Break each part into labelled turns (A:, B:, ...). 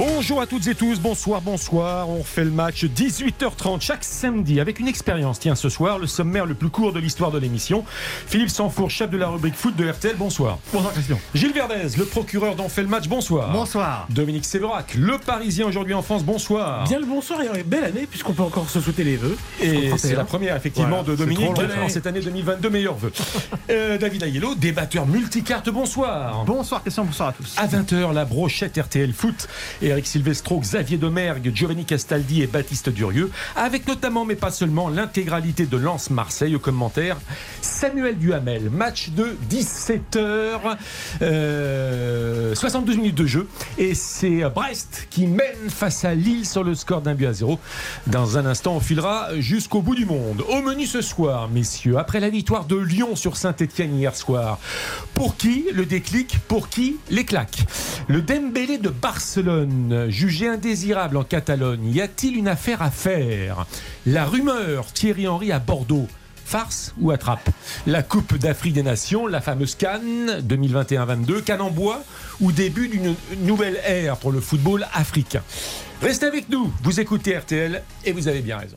A: Bonjour à toutes et tous, bonsoir, bonsoir. On fait le match 18h30 chaque samedi avec une expérience. Tiens, ce soir, le sommaire le plus court de l'histoire de l'émission. Philippe Sanfour, chef de la rubrique foot de RTL, bonsoir.
B: Bonsoir Christian.
A: Gilles Verdez, le procureur d'On fait le match, bonsoir.
B: Bonsoir.
A: Dominique Séverac, le Parisien aujourd'hui en France, bonsoir.
C: Bien le bonsoir et belle année puisqu'on peut encore se souhaiter les vœux.
A: Et c'est la première effectivement
C: Voilà,
A: de Dominique en cette année 2022, meilleurs vœux. Euh, David Ayello, débatteur multicarte, bonsoir.
B: Bonsoir Christian, bonsoir à tous.
A: À 20h, la brochette RTL Foot. Eric Silvestro, Xavier Domergue, Giovanni Castaldi et Baptiste Durieux. Avec notamment, mais pas seulement, l'intégralité de Lens Marseille au commentaire. Samuel Duhamel, match de 17h, euh, 72 minutes de jeu. Et c'est Brest qui mène face à Lille sur le score d'un but à zéro. Dans un instant, on filera jusqu'au bout du monde. Au menu ce soir, messieurs, après la victoire de Lyon sur Saint-Etienne hier soir, pour qui le déclic Pour qui les claques? Le Dembélé de Barcelone, jugé indésirable en Catalogne, y a-t-il une affaire à faire? La rumeur Thierry Henry à Bordeaux. Farce ou attrape? La Coupe d'Afrique des Nations, la fameuse Cannes 2021-22, Cannes en bois ou début d'une nouvelle ère pour le football africain? Restez avec nous, vous écoutez RTL et vous avez bien raison.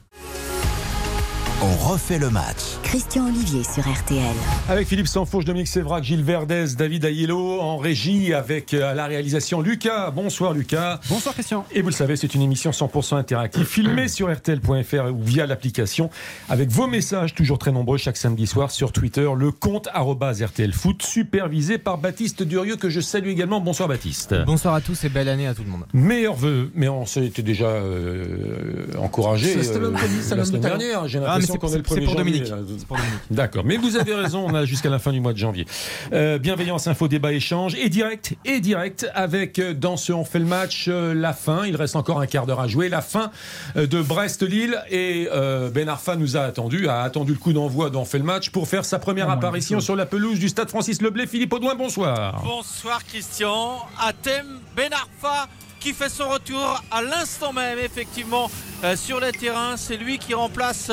D: On refait le match.
E: Christian Olivier sur RTL.
A: Avec Philippe Sanfourche, Dominique Sévrac, Gilles Verdez, David Ayello en régie avec euh, à la réalisation Lucas. Bonsoir Lucas.
B: Bonsoir Christian.
A: Et vous le savez, c'est une émission 100% interactive, filmée sur RTL.fr ou via l'application, avec vos messages toujours très nombreux chaque samedi soir sur Twitter, le compte RTL Foot, supervisé par Baptiste Durieux, que je salue également. Bonsoir Baptiste.
F: Bonsoir à tous et belle année à tout le monde.
A: Meilleurs vœux, mais on s'était déjà euh, encouragé la
C: l'homme
A: semaine dernière. J'ai
F: mais
A: l'impression
F: c'est
A: qu'on est le
F: c'est
A: 1er
F: pour Dominique. pour.
A: D'accord, mais vous avez raison, on a jusqu'à la fin du mois de janvier. Euh, bienveillance, info, débat, échange, et direct, et direct, avec euh, dans ce On fait le match, euh, la fin, il reste encore un quart d'heure à jouer, la fin de Brest-Lille, et euh, Ben Arfa nous a attendu, a attendu le coup d'envoi d'On fait le match pour faire sa première apparition sur la pelouse du stade Francis Leblay. Philippe Audouin, bonsoir.
G: Bonsoir Christian. Atem Ben Arfa qui fait son retour à l'instant même effectivement euh, sur le terrain. C'est lui qui remplace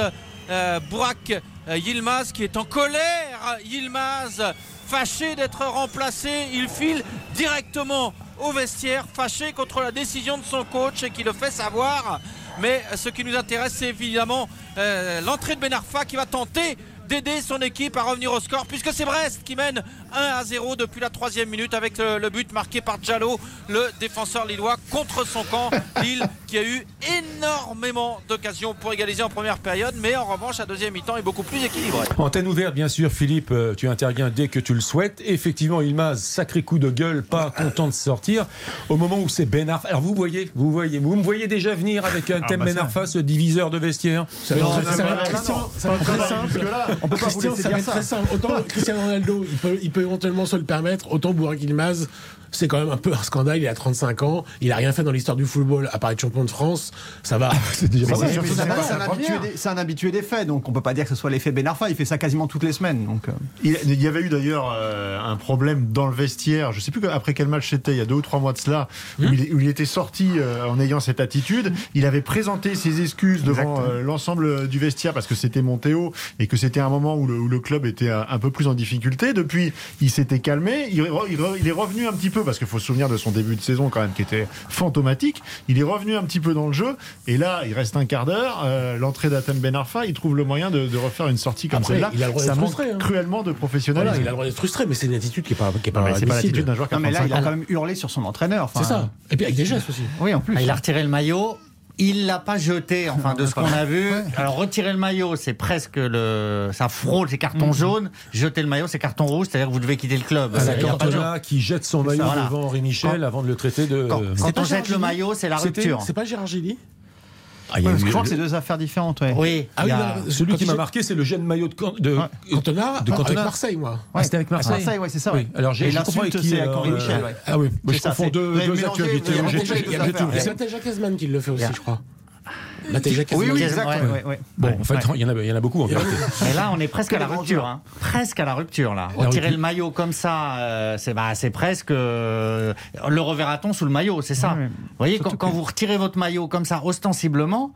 G: euh, Burak euh, Yilmaz qui est en colère. Yilmaz fâché d'être remplacé. Il file directement au vestiaire, fâché contre la décision de son coach et qui le fait savoir. Mais ce qui nous intéresse, c'est évidemment euh, l'entrée de Ben Arfa qui va tenter d'aider son équipe à revenir au score puisque c'est Brest qui mène 1 à 0 depuis la troisième minute avec le, le but marqué par Diallo, le défenseur lillois contre son camp. Lille qui a eu énormément d'occasions pour égaliser en première période mais en revanche la deuxième mi-temps est beaucoup plus équilibrée.
A: Antenne ouverte, bien sûr, Philippe, euh, tu interviens dès que tu le souhaites. Effectivement, Ilmaz, sacré coup de gueule, pas content de sortir. Au moment où c'est Ben Arfa. Alors vous voyez, vous voyez, vous me voyez déjà venir avec un thème Ben Arfa, ce diviseur de vestiaire.
C: Être très simple.
B: On peut pas vous
C: Christian,
B: laisser
C: ça
B: dire ça.
C: très simple. Autant Cristiano Ronaldo, il peut, il peut éventuellement se le permettre, autant Burak Yilmaz, c'est quand même un peu un scandale. Il a 35 ans, il a rien fait dans l'histoire du football à part être champion de France. Ça va.
A: C'est déjà mal.
B: c'est- un, habitué des- c'est un habitué des faits, donc on peut pas dire que ce soit l'effet Ben Arfa. Il fait ça quasiment toutes les semaines. Donc, euh,
H: Il il y avait eu d'ailleurs euh, un problème dans le vestiaire, je sais plus après quel match c'était, il y a deux ou trois mois de cela, où, il, où il était sorti euh, en ayant cette attitude. Il avait présenté ses excuses devant euh, l'ensemble du vestiaire parce que c'était Montéo et que c'était un moment où le, où le club était un, un peu plus en difficulté. Depuis, il s'était calmé. Il, re- il re- il est revenu un petit peu parce qu'il faut se souvenir de son début de saison quand même qui était fantomatique. Il est revenu un petit peu dans le jeu et là, il reste un quart d'heure. euh, L'entrée d'Atem Ben Arfa, il trouve le moyen de, de refaire une sortie comme celle-là.
C: il a le droit
H: Ça
C: d'être
H: manque
C: frustré, hein.
H: cruellement de professionnalisme.
C: Voilà, il a le droit d'être frustré, mais c'est une attitude qui est pas, qui est pas,
H: Non, c'est pas l'attitude d'un joueur qui a
B: non, mais là,
H: 35
B: il a quand même hurlé sur son entraîneur. Enfin,
C: C'est ça. Et puis avec des gestes aussi.
B: Oui, en plus.
I: Ah, il a retiré le maillot. Il l'a pas jeté, enfin de ce qu'on a vu. Alors retirer le maillot, c'est presque le, ça frôle, c'est carton jaune. Jeter le maillot, c'est carton rouge, c'est-à-dire que vous devez quitter le club.
A: C'est
I: Il y a pas de-
A: Cantona qui jette son maillot
I: Voilà.
A: devant Henri Michel avant de le traiter de.
I: Quand, quand on jette le maillot, c'est la rupture.
C: C'est pas Gérard Gilly
A: Ah,
B: Ouais, parce que
A: eu-
B: je crois que c'est deux affaires différentes. Ouais.
I: Oui.
C: Ah oui,
I: a-
C: là,
A: Celui qui m'a marqué, c'est le jeune maillot de. Can- de...
B: Ouais.
C: Cantona,
A: De
C: avec
A: Cantona.
C: Marseille, moi.
A: Ah, c'était avec Marseille.
B: Marseille, ouais, c'est ça.
A: Oui, alors j'ai
B: Et
A: je confonds avec
B: l'insulte,
A: qui,
B: c'est avec Henri
A: euh,
B: Michel. ouais.
A: Ah oui, je confonds deux, deux actualités.
C: c'est peut-être Jacques Esman qui le fait aussi, je crois.
I: Oui, oui,
C: Casemiro.
I: exact.
B: Ouais,
I: ouais.
B: ouais, ouais.
A: Bon, en fait, il y, en a, il y en a beaucoup en vérité.
I: Mais là, on est presque à la rupture. Hein. Presque à la rupture, là.
A: La
I: Retirer
A: rupture.
I: le maillot comme ça, euh, c'est bah, presque. euh, le reverra-t-on sous le maillot, c'est ça. Vous voyez, quand, quand vous retirez votre maillot comme ça, ostensiblement,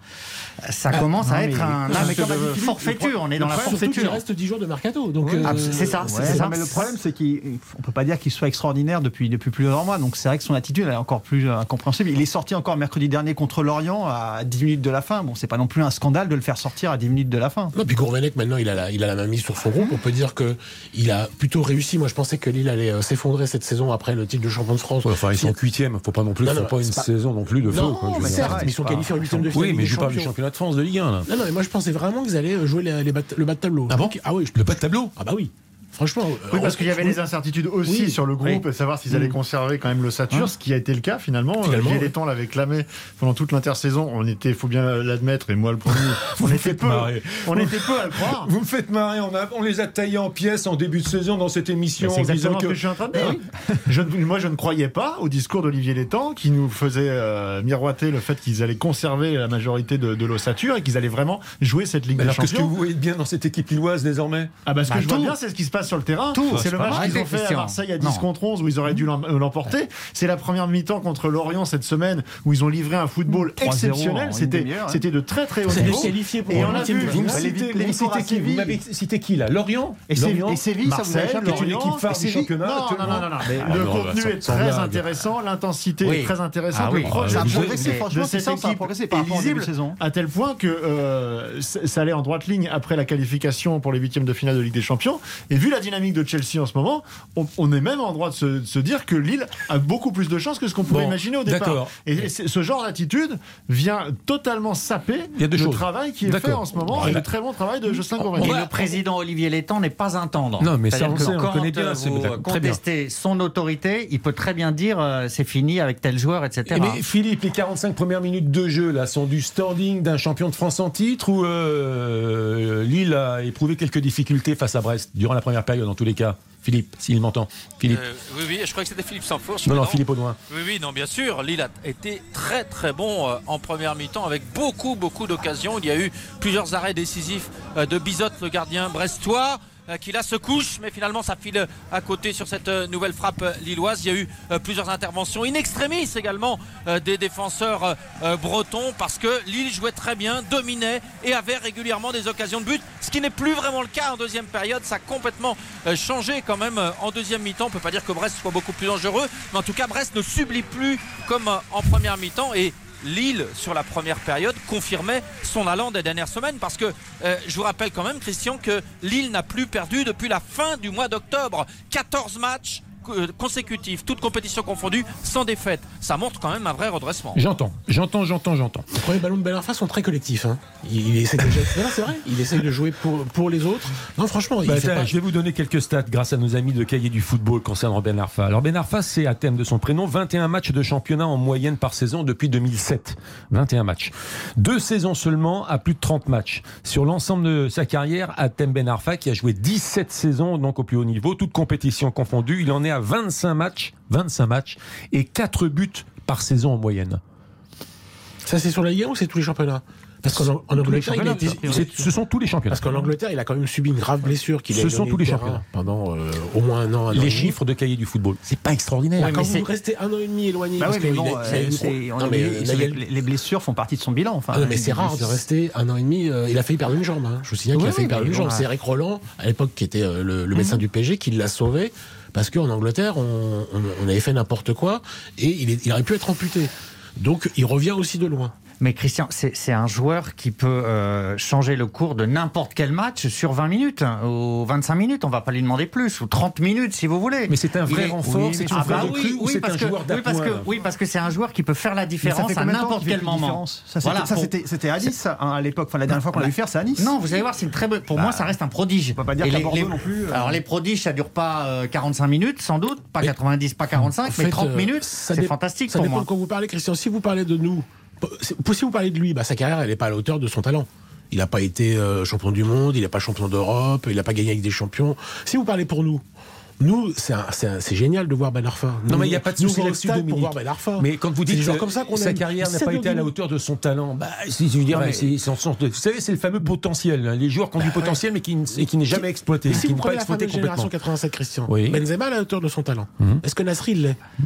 I: ça commence à être un acte de forfaiture. On est dans la forfaiture.
C: reste 10 jours de mercato. Euh,
I: Ah, c'est ça, c'est ça.
B: mais le problème, c'est qu'on peut pas dire qu'il soit extraordinaire depuis, plusieurs mois. Donc c'est vrai que son attitude est encore plus incompréhensible. Il est sorti encore mercredi dernier contre Lorient à 10 minutes de la fin. Bon, c'est pas non plus un scandale de le faire sortir à 10 minutes de la fin.
C: Non, puis Gourvenec, maintenant, il a, la, il a la main mise sur son groupe. On peut dire que il a plutôt réussi. Moi, je pensais que Lille allait euh, s'effondrer cette saison après le titre de champion de France.
A: Ouais, enfin, ils sont huitièmes. Faut pas non plus,
C: Non,
A: faut pas une
C: pas-
A: saison non plus de feu.
C: Non,
A: quoi,
C: mais certes, ils sont qualifiés en huitième de finale.
A: Oui, mais je parle du championnat de France de Ligue 1. Là.
C: Non, non, mais moi, je pensais vraiment qu'ils allaient jouer les, les, bat- le bas de tableau.
A: Ah bon?
C: Ah oui, je-
A: Le pas de tableau?
C: Ah bah oui. Franchement.
H: Oui,
C: euh,
H: parce qu'il y avait des incertitudes aussi
C: Oui.
H: sur le groupe, et savoir s'ils allaient conserver quand même le Satur, ce qui a été le cas finalement.
C: Finalement,
H: Olivier
C: ouais.
H: Létang l'avait clamé pendant toute l'intersaison. On était, faut bien l'admettre, et moi le premier, on était peu,
A: marrer.
H: on était peu à le croire.
A: Vous me faites marrer, on, a- on les a taillés en pièces en début de saison dans cette émission.
H: C'est
A: en disant
H: exactement ce que je suis en train de dire. Je ne- moi, je ne croyais pas au discours d'Olivier Létang qui nous faisait euh, miroiter le fait qu'ils allaient conserver la majorité de, de l'ossature et qu'ils allaient vraiment jouer cette Ligue
A: Mais
H: des
A: alors, qu'est-ce que
H: Champions.
A: vous voyez bien dans cette équipe lilloise désormais
H: Ah bah ce
I: Bah,
H: que je vois bien, c'est ce qui se passe sur le terrain.
I: Tout.
H: C'est le match qu'ils ont fait à. Marseille à 10
I: Non.
H: contre 11 où ils auraient dû euh, l'emporter. C'est la première mi-temps contre Lorient cette semaine où ils ont livré un football
B: 3-0 en
H: exceptionnel. C'était
B: hein.
H: c'était de très très haut niveau.
C: qualifié pour
H: Et on a vu-
A: Vous
B: à
A: m'avez cité qui là? Lorient?
B: Et, Séville- ça vous
A: est une équipe phare du championnat
H: Non, non, non, non, le contenu est très intéressant, l'intensité est très intéressante,
B: Ça a progressé, franchement, c'est
H: cette
B: ça, ça a progressé par rapport
H: lisible
B: saison.
H: à tel point que euh, ça allait en droite ligne après la qualification pour les huitièmes de finale de Ligue des Champions. Et vu la dynamique de Chelsea en ce moment, on, on est même en droit de se, de se dire que Lille a beaucoup plus de chances que ce qu'on pouvait
A: Bon,
H: imaginer au départ. Et ce genre d'attitude vient totalement saper
A: Il y a deux
H: le
A: choses.
H: travail qui est fait en ce moment et le très bon travail de Jocelyn
I: Et
H: Gourvenec.
I: le président Olivier Létang n'est pas un tendre.
A: Non, mais ça, on sait, on connaît bien,
I: euh, vous contestez son autorité, il peut très bien dire euh, c'est fini avec tel joueur, etc.
A: Eh, mais Philippe, les 45 premières minutes de jeu là sont du standing d'un champion de France en titre ou euh, Lille a éprouvé quelques difficultés face à Brest durant la première période en tous les cas Philippe, s'il m'entend. Philippe.
G: Euh, oui, oui, je crois que c'était Philippe Sanfourche.
A: non, non, Philippe Audouin.
G: Oui, oui, non, bien sûr. Lille a été très, très bon euh, en première mi-temps avec beaucoup, beaucoup d'occasions. Il y a eu plusieurs arrêts décisifs euh, de Bizot, le gardien brestois. Euh, Qui là se couche, mais finalement ça file à côté sur cette euh, nouvelle frappe euh, lilloise. Il y a eu euh, plusieurs interventions in extremis également euh, des défenseurs euh, euh, bretons parce que Lille jouait très bien, dominait et avait régulièrement des occasions de but, ce qui n'est plus vraiment le cas en deuxième période. Ça a complètement euh, changé quand même euh, en deuxième mi-temps. On peut pas dire que Brest soit beaucoup plus dangereux, mais en tout cas Brest ne sublit plus comme euh, en première mi-temps et Lille, sur la première période, confirmait son allant des dernières semaines parce que euh, je vous rappelle quand même, Christian, que Lille n'a plus perdu depuis la fin du mois d'octobre. 14 matchs consécutifs, toutes compétitions confondues, sans défaite. Ça montre quand même un vrai redressement.
A: J'entends, j'entends, j'entends, j'entends.
C: Les premiers ballons de Ben Arfa sont très collectifs. Hein. Il, il essaie de... C'est vrai. Il jouer pour, pour les autres. Non, franchement, il
A: Bah,
C: fait
A: tiens,
C: pas-
A: Je vais vous donner quelques stats grâce à nos amis de Cahiers du football concernant Ben Arfa. Alors Ben Arfa, c'est à thème de son prénom 21 matchs de championnat en moyenne par saison depuis 2007. 21 matchs. Deux saisons seulement à plus de 30 matchs. Sur l'ensemble de sa carrière, à thème Ben Arfa qui a joué 17 saisons donc au plus haut niveau, toutes compétitions confondues, il en est à 25 matchs, 25 matchs et 4 buts par saison en moyenne.
C: Ça, c'est sur la Ligue 1 ou c'est tous les championnats? Parce qu'en en Angleterre, il
B: sûr.
A: C'est- Ce sont tous les championnats.
C: Parce qu'en Angleterre, il a quand même subi une grave blessure
A: Ce
C: a
A: sont tous
C: le
A: les championnats.
C: pendant euh, au moins un an. un
A: Les chiffres de Cahiers du football, c'est pas extraordinaire.
C: Ouais, quand vous restez un an et demi éloigné,
B: Bah
C: parce
B: mais
C: a-
B: euh,
C: a Non,
B: a les, les blessures font partie de son bilan. Enfin,
C: Ah non, mais c'est rare de rester un an et demi. euh, il a failli perdre une jambe. hein. Je vous signale qu'il a failli
B: oui,
C: perdre une jambe. C'est Eric Roland, à l'époque, qui était le, le médecin du PSG, qui l'a sauvé. Parce qu'en Angleterre, on, on- avait fait n'importe quoi et il aurait pu être amputé. Donc, il revient aussi de loin.
I: Mais Christian, c'est un joueur qui peut euh, changer le cours de n'importe quel match sur 20 minutes hein, ou 25 minutes. On va pas lui demander plus ou 30 minutes si vous voulez.
A: Mais c'est un vrai
I: est-
A: renfort,
I: Oui,
A: c'est
I: ah bah oui,
A: ou
I: oui,
A: un
I: que-
A: joueur
I: oui, parce que
A: d'appoint
I: oui, parce que c'est un joueur qui peut faire la différence à n'importe quel moment.
B: Ça, c'était-
I: Voilà,
B: à Nice hein, à l'époque. Enfin, la dernière fois qu'on l'a vu faire, c'est à Nice.
I: Non, vous allez voir, c'est une très bonne. Pour moi, ça reste un prodige.
B: On peut pas dire
I: les-
B: Bordeaux
I: les-
B: non plus, euh.
I: Alors les prodiges, ça dure pas euh, 45 minutes, sans doute, pas
C: Mais-
I: 90, pas 45,
C: En
I: mais
C: fait,
I: 30
C: euh,
I: minutes, c'est fantastique pour moi.
C: quand vous parlez, Christian. Si vous parlez de nous, si vous parlez de lui, bah, sa carrière, elle n'est pas à la hauteur de son talent. Il n'a pas été euh, champion du monde, il n'est pas champion d'Europe, il n'a pas gagné avec des champions. Si vous parlez pour nous, nous, c'est génial de voir Ben Arfa.
A: Non, mais il n'y a pas de souci là-dessus,
C: Pour voir ben Arfa.
A: Mais quand vous dites genre
C: comme ça
A: sa carrière n'a pas été bah, à la hauteur de son talent, je veux dire, c'est. Vous savez, c'est le fameux potentiel. Les joueurs qui ont du potentiel, mais qui, qui n'est jamais exploité.
C: Mais si
A: qui
C: vous prenez la génération 87, Christian,
A: oui.
C: Benzema à la hauteur de son talent. Est-ce que Nasri l'est? mm.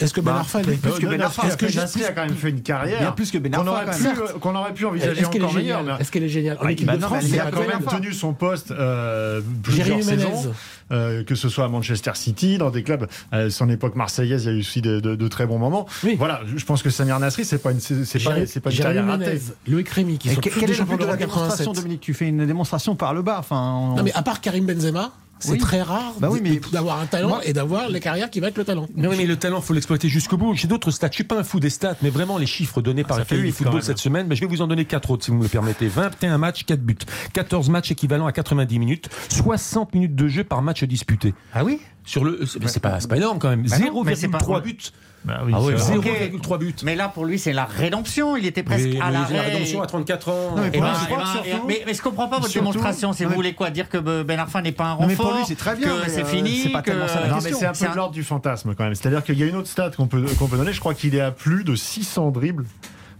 C: Est-ce que Ben
B: bah,
C: Arfa euh,
B: est ben, ben Arfa
H: Est-ce que a quand même fait une carrière
B: Bien plus que Ben Arfa. Euh,
H: qu'on aurait pu envisager encore meilleure.
C: Est-ce qu'elle est géniale En équipe de France,
H: il a quand même tenu son poste euh, plusieurs saisons. Euh, que ce soit à Manchester City, dans des clubs, son époque marseillaise, il y a eu aussi de, très bons moments.
C: Oui.
H: Voilà, je pense que Samir Nasri, c'est pas une, c'est pas, pas une carrière ratée.
C: Loïc Rémy, qui sont tous
B: la démonstration, Dominique? Tu fais une démonstration par le bas. Enfin.
C: Non, mais à part Karim Benzema, c'est très rare
B: bah
C: d'avoir un talent et d'avoir la carrière qui va être le talent.
A: Non, mais le talent, faut l'exploiter jusqu'au bout. J'ai d'autres stats. Je suis pas un fou des stats, mais vraiment les chiffres donnés ah,
H: par
A: ah, football cette semaine, je vais vous en donner 4 autres si vous me le permettez. 21 matchs, 4 buts. 14 matchs équivalents à 90 minutes. 60 minutes de jeu par match disputé.
I: Ah oui?
A: Sur le, c'est pas, pas, énorme quand même.
I: Bah
A: 0,3 buts.
H: Bah oui,
I: ah oui,
H: 0,3
I: bah
A: buts.
I: Mais là, pour lui, c'est la rédemption. Il était presque à.
A: La rédemption à 34 ans.
B: Non, mais,
I: eh ben, eh ben,
B: eh,
I: mais, mais, je comprends pas votre démonstration. C'est vous voulez quoi dire que euh, Ben Arfa n'est pas un
B: renfort mais pour lui, c'est très bien.
I: C'est
B: euh,
I: fini.
B: C'est pas
I: que...
B: tellement ça la question.
H: C'est un peu l'ordre du fantasme quand même. C'est-à-dire qu'il y a une autre stat qu'on peut, qu'on peut donner. Je crois qu'il est à plus de 600 dribbles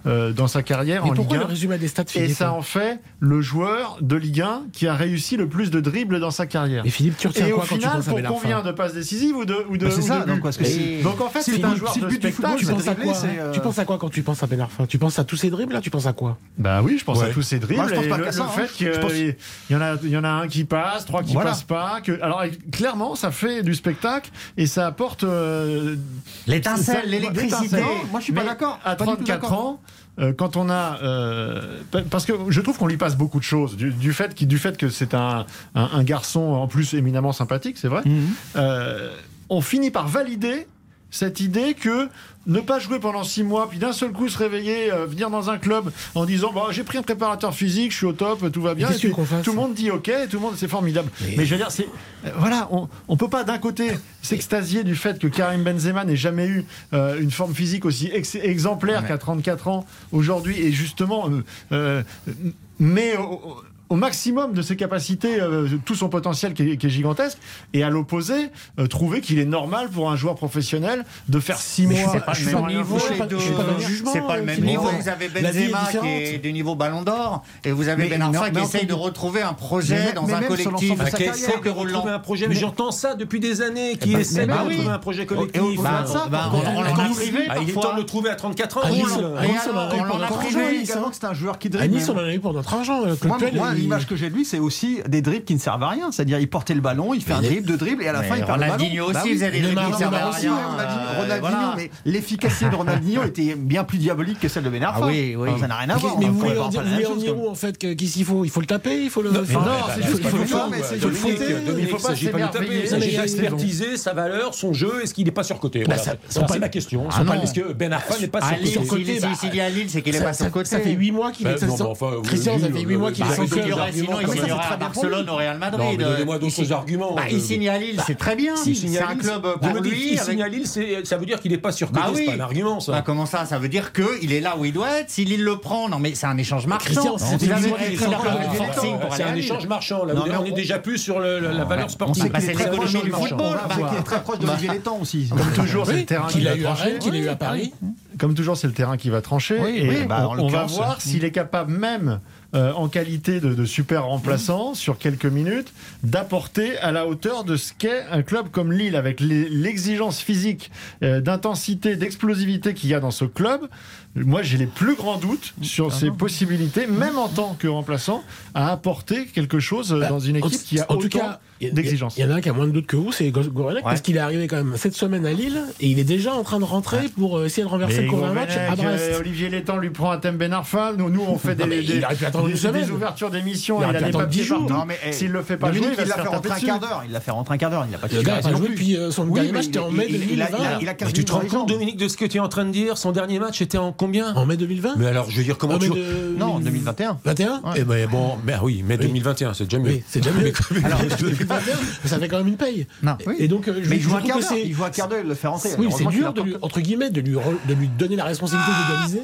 H: euh, dans sa carrière en Ligue 1.
C: Le résultat des stats
H: et ça en fait le joueur de Ligue 1 qui a réussi le plus de dribbles dans sa carrière.
C: Et Philippe, tu retiens
H: quoi au
C: quand
H: final,
C: tu penses
H: pour combien de passes décisives ou de, ou de,
B: bah, ça. Donc
H: en fait, c'est un joueur de spectacle.
C: Tu penses, à quoi,
B: euh
C: tu penses à quoi quand tu penses à Benarfa Tu penses à tous ces dribbles là Tu penses à quoi
H: Bah oui, je pense à tous ces dribbles.
B: Je pense pas
H: le,
B: hein.
H: fait qu'il y en a, il y en a un qui passe, trois qui passent pas. Alors clairement, ça fait du spectacle et ça apporte euh,
I: l'étincelle, l'électricité.
B: Moi, je suis pas d'accord.
H: À 34 ans. Euh, quand on a, euh, parce que je trouve qu'on lui passe beaucoup de choses du, du fait, qui, que c'est un, garçon en plus éminemment sympathique, c'est vrai.
B: Mhm.
H: Euh, on finit par valider cette idée que ne pas jouer pendant six mois, puis d'un seul coup se réveiller, euh, venir dans un club en disant bah, j'ai pris un préparateur physique, je suis au top, tout va bien. Tout le monde dit ok, tout le monde c'est formidable. Mais, je veux dire, c'est euh, voilà, on, on peut pas d'un côté s'extasier du fait que Karim Benzema n'ait jamais eu euh, une forme physique aussi exemplaire qu'à 34 ans aujourd'hui, et justement mais au maximum de ses capacités, euh, tout son potentiel qui est, qui est gigantesque, et à l'opposé, euh, trouver qu'il est normal pour un joueur professionnel de faire
I: 6
H: mois.
I: C'est pas,
C: je pas,
I: niveau,
C: de...
I: C'est pas le euh,
C: même
I: niveau. Vous avez
C: Benzema est
I: qui est du niveau Ballon d'Or, et vous avez
B: mais
I: Ben Arfa qui essaye de retrouver un projet dans un collectif.
A: Qui essaie de retrouver un projet, mais j'entends ça depuis des années, eh qui
B: ben,
A: essaie de retrouver un projet collectif.
B: On
I: bah,
B: l'a privé
I: bah, bah,
A: ah, Il est temps de le trouver à 34 ans.
C: On l'a
I: privé
B: également que c'est un joueur qui
C: À Nice, on en a eu
B: pour
C: notre
B: argent.
C: Euh,
B: l'image que j'ai de lui, c'est aussi des dribbles qui ne servent à rien. C'est-à-dire, il portait le ballon, il fait un dribble, deux dribbles, et à la fin, il perd le ballon.
I: Ronaldinho aussi faisait des dribbles qui ne servaient à rien.
B: Ronaldinho, mais l'efficacité de Ronaldinho était bien plus diabolique que celle de Benarfa.
I: Ah oui, oui.
B: Ça n'a rien à voir.
C: Mais vous voulez en dire, en fait, qu'est-ce qu'il faut Il faut le taper, il faut le.
A: Non, c'est juste qu'il
C: faut
H: pas
A: le taper. expertiser sa valeur, son jeu, est-ce qu'il n'est pas surcoté C'est ma question. Parce que Ben Arfa n'est pas surcoté.
I: S'il est à Lille, c'est qu'il
C: n'est
I: pas surcoté.
C: Ça fait 8 mois qu'il est Christian, ça fait 8 mois qu'il est
I: sinon il
B: signera
I: à Barcelone, au Real Madrid.
A: Donnez-moi d'autres arguments.
I: Bah, il
A: euh,
I: signe à Lille, c'est très bien. C'est un club pour lui. Il
A: signe à Lille, ça veut dire qu'il n'est pas sur
I: bah
A: c'est pas un argument ça.
I: Bah, comment ça Ça veut dire qu'il est là où il doit être. Si Lille le prend, non mais c'est un échange marchand.
C: C'est
A: un échange marchand. On est déjà plus sur la valeur sportive.
I: C'est l'économie du football.
B: Qui est très proche de Olivier Létang aussi.
H: Comme toujours, c'est le terrain
C: qu'il a eu à Rennes, qu'il a eu à Paris
H: comme toujours, c'est le terrain qui va trancher. On va voir s'il est capable même euh, en qualité de, de super remplaçant sur quelques minutes, d'apporter à la hauteur de ce qu'est un club comme Lille, avec l'exigence physique, euh, d'intensité, d'explosivité qu'il y a dans ce club. Moi, j'ai les plus grands doutes sur ah ses possibilités, même en tant que remplaçant, à apporter quelque chose euh, bah, dans une équipe qui a
C: en
H: autant...
C: Cas, il y en a un qui a moins de doutes que vous, c'est Gorenak, parce qu'il est arrivé quand même cette semaine à Lille et il est déjà en train de rentrer pour euh, essayer de renverser le cours match à Brest.
H: Euh, Olivier Létang lui prend un thème Benarfa. Nous, nous, on fait des, des, des, ouvertures d'émissions.
C: Il,
H: il, a des papiers
C: jours.
B: Non, mais
H: s'il le fait eh,
B: pas
H: jouer, il
B: l'a fait rentrer un quart d'heure. Il l'a fait rentrer un quart d'heure. Il n'a pas a
C: joué depuis euh, son dernier match, c'était en mai 2020.
A: Tu te rends compte, Dominique, de ce que tu es en train de dire? Son dernier match était en combien?
C: En mai 2020
A: Mais alors, je veux dire, comment tu.
B: Non, en 2021.
C: 21
A: Eh ben bon, ben oui, mai 2021. C'est déjà mieux.
B: Il joue un quart d'heure, il le fait rentrer.
C: Oui, c'est dur de lui, entre guillemets, de lui, re- de lui donner la responsabilité d'égaliser.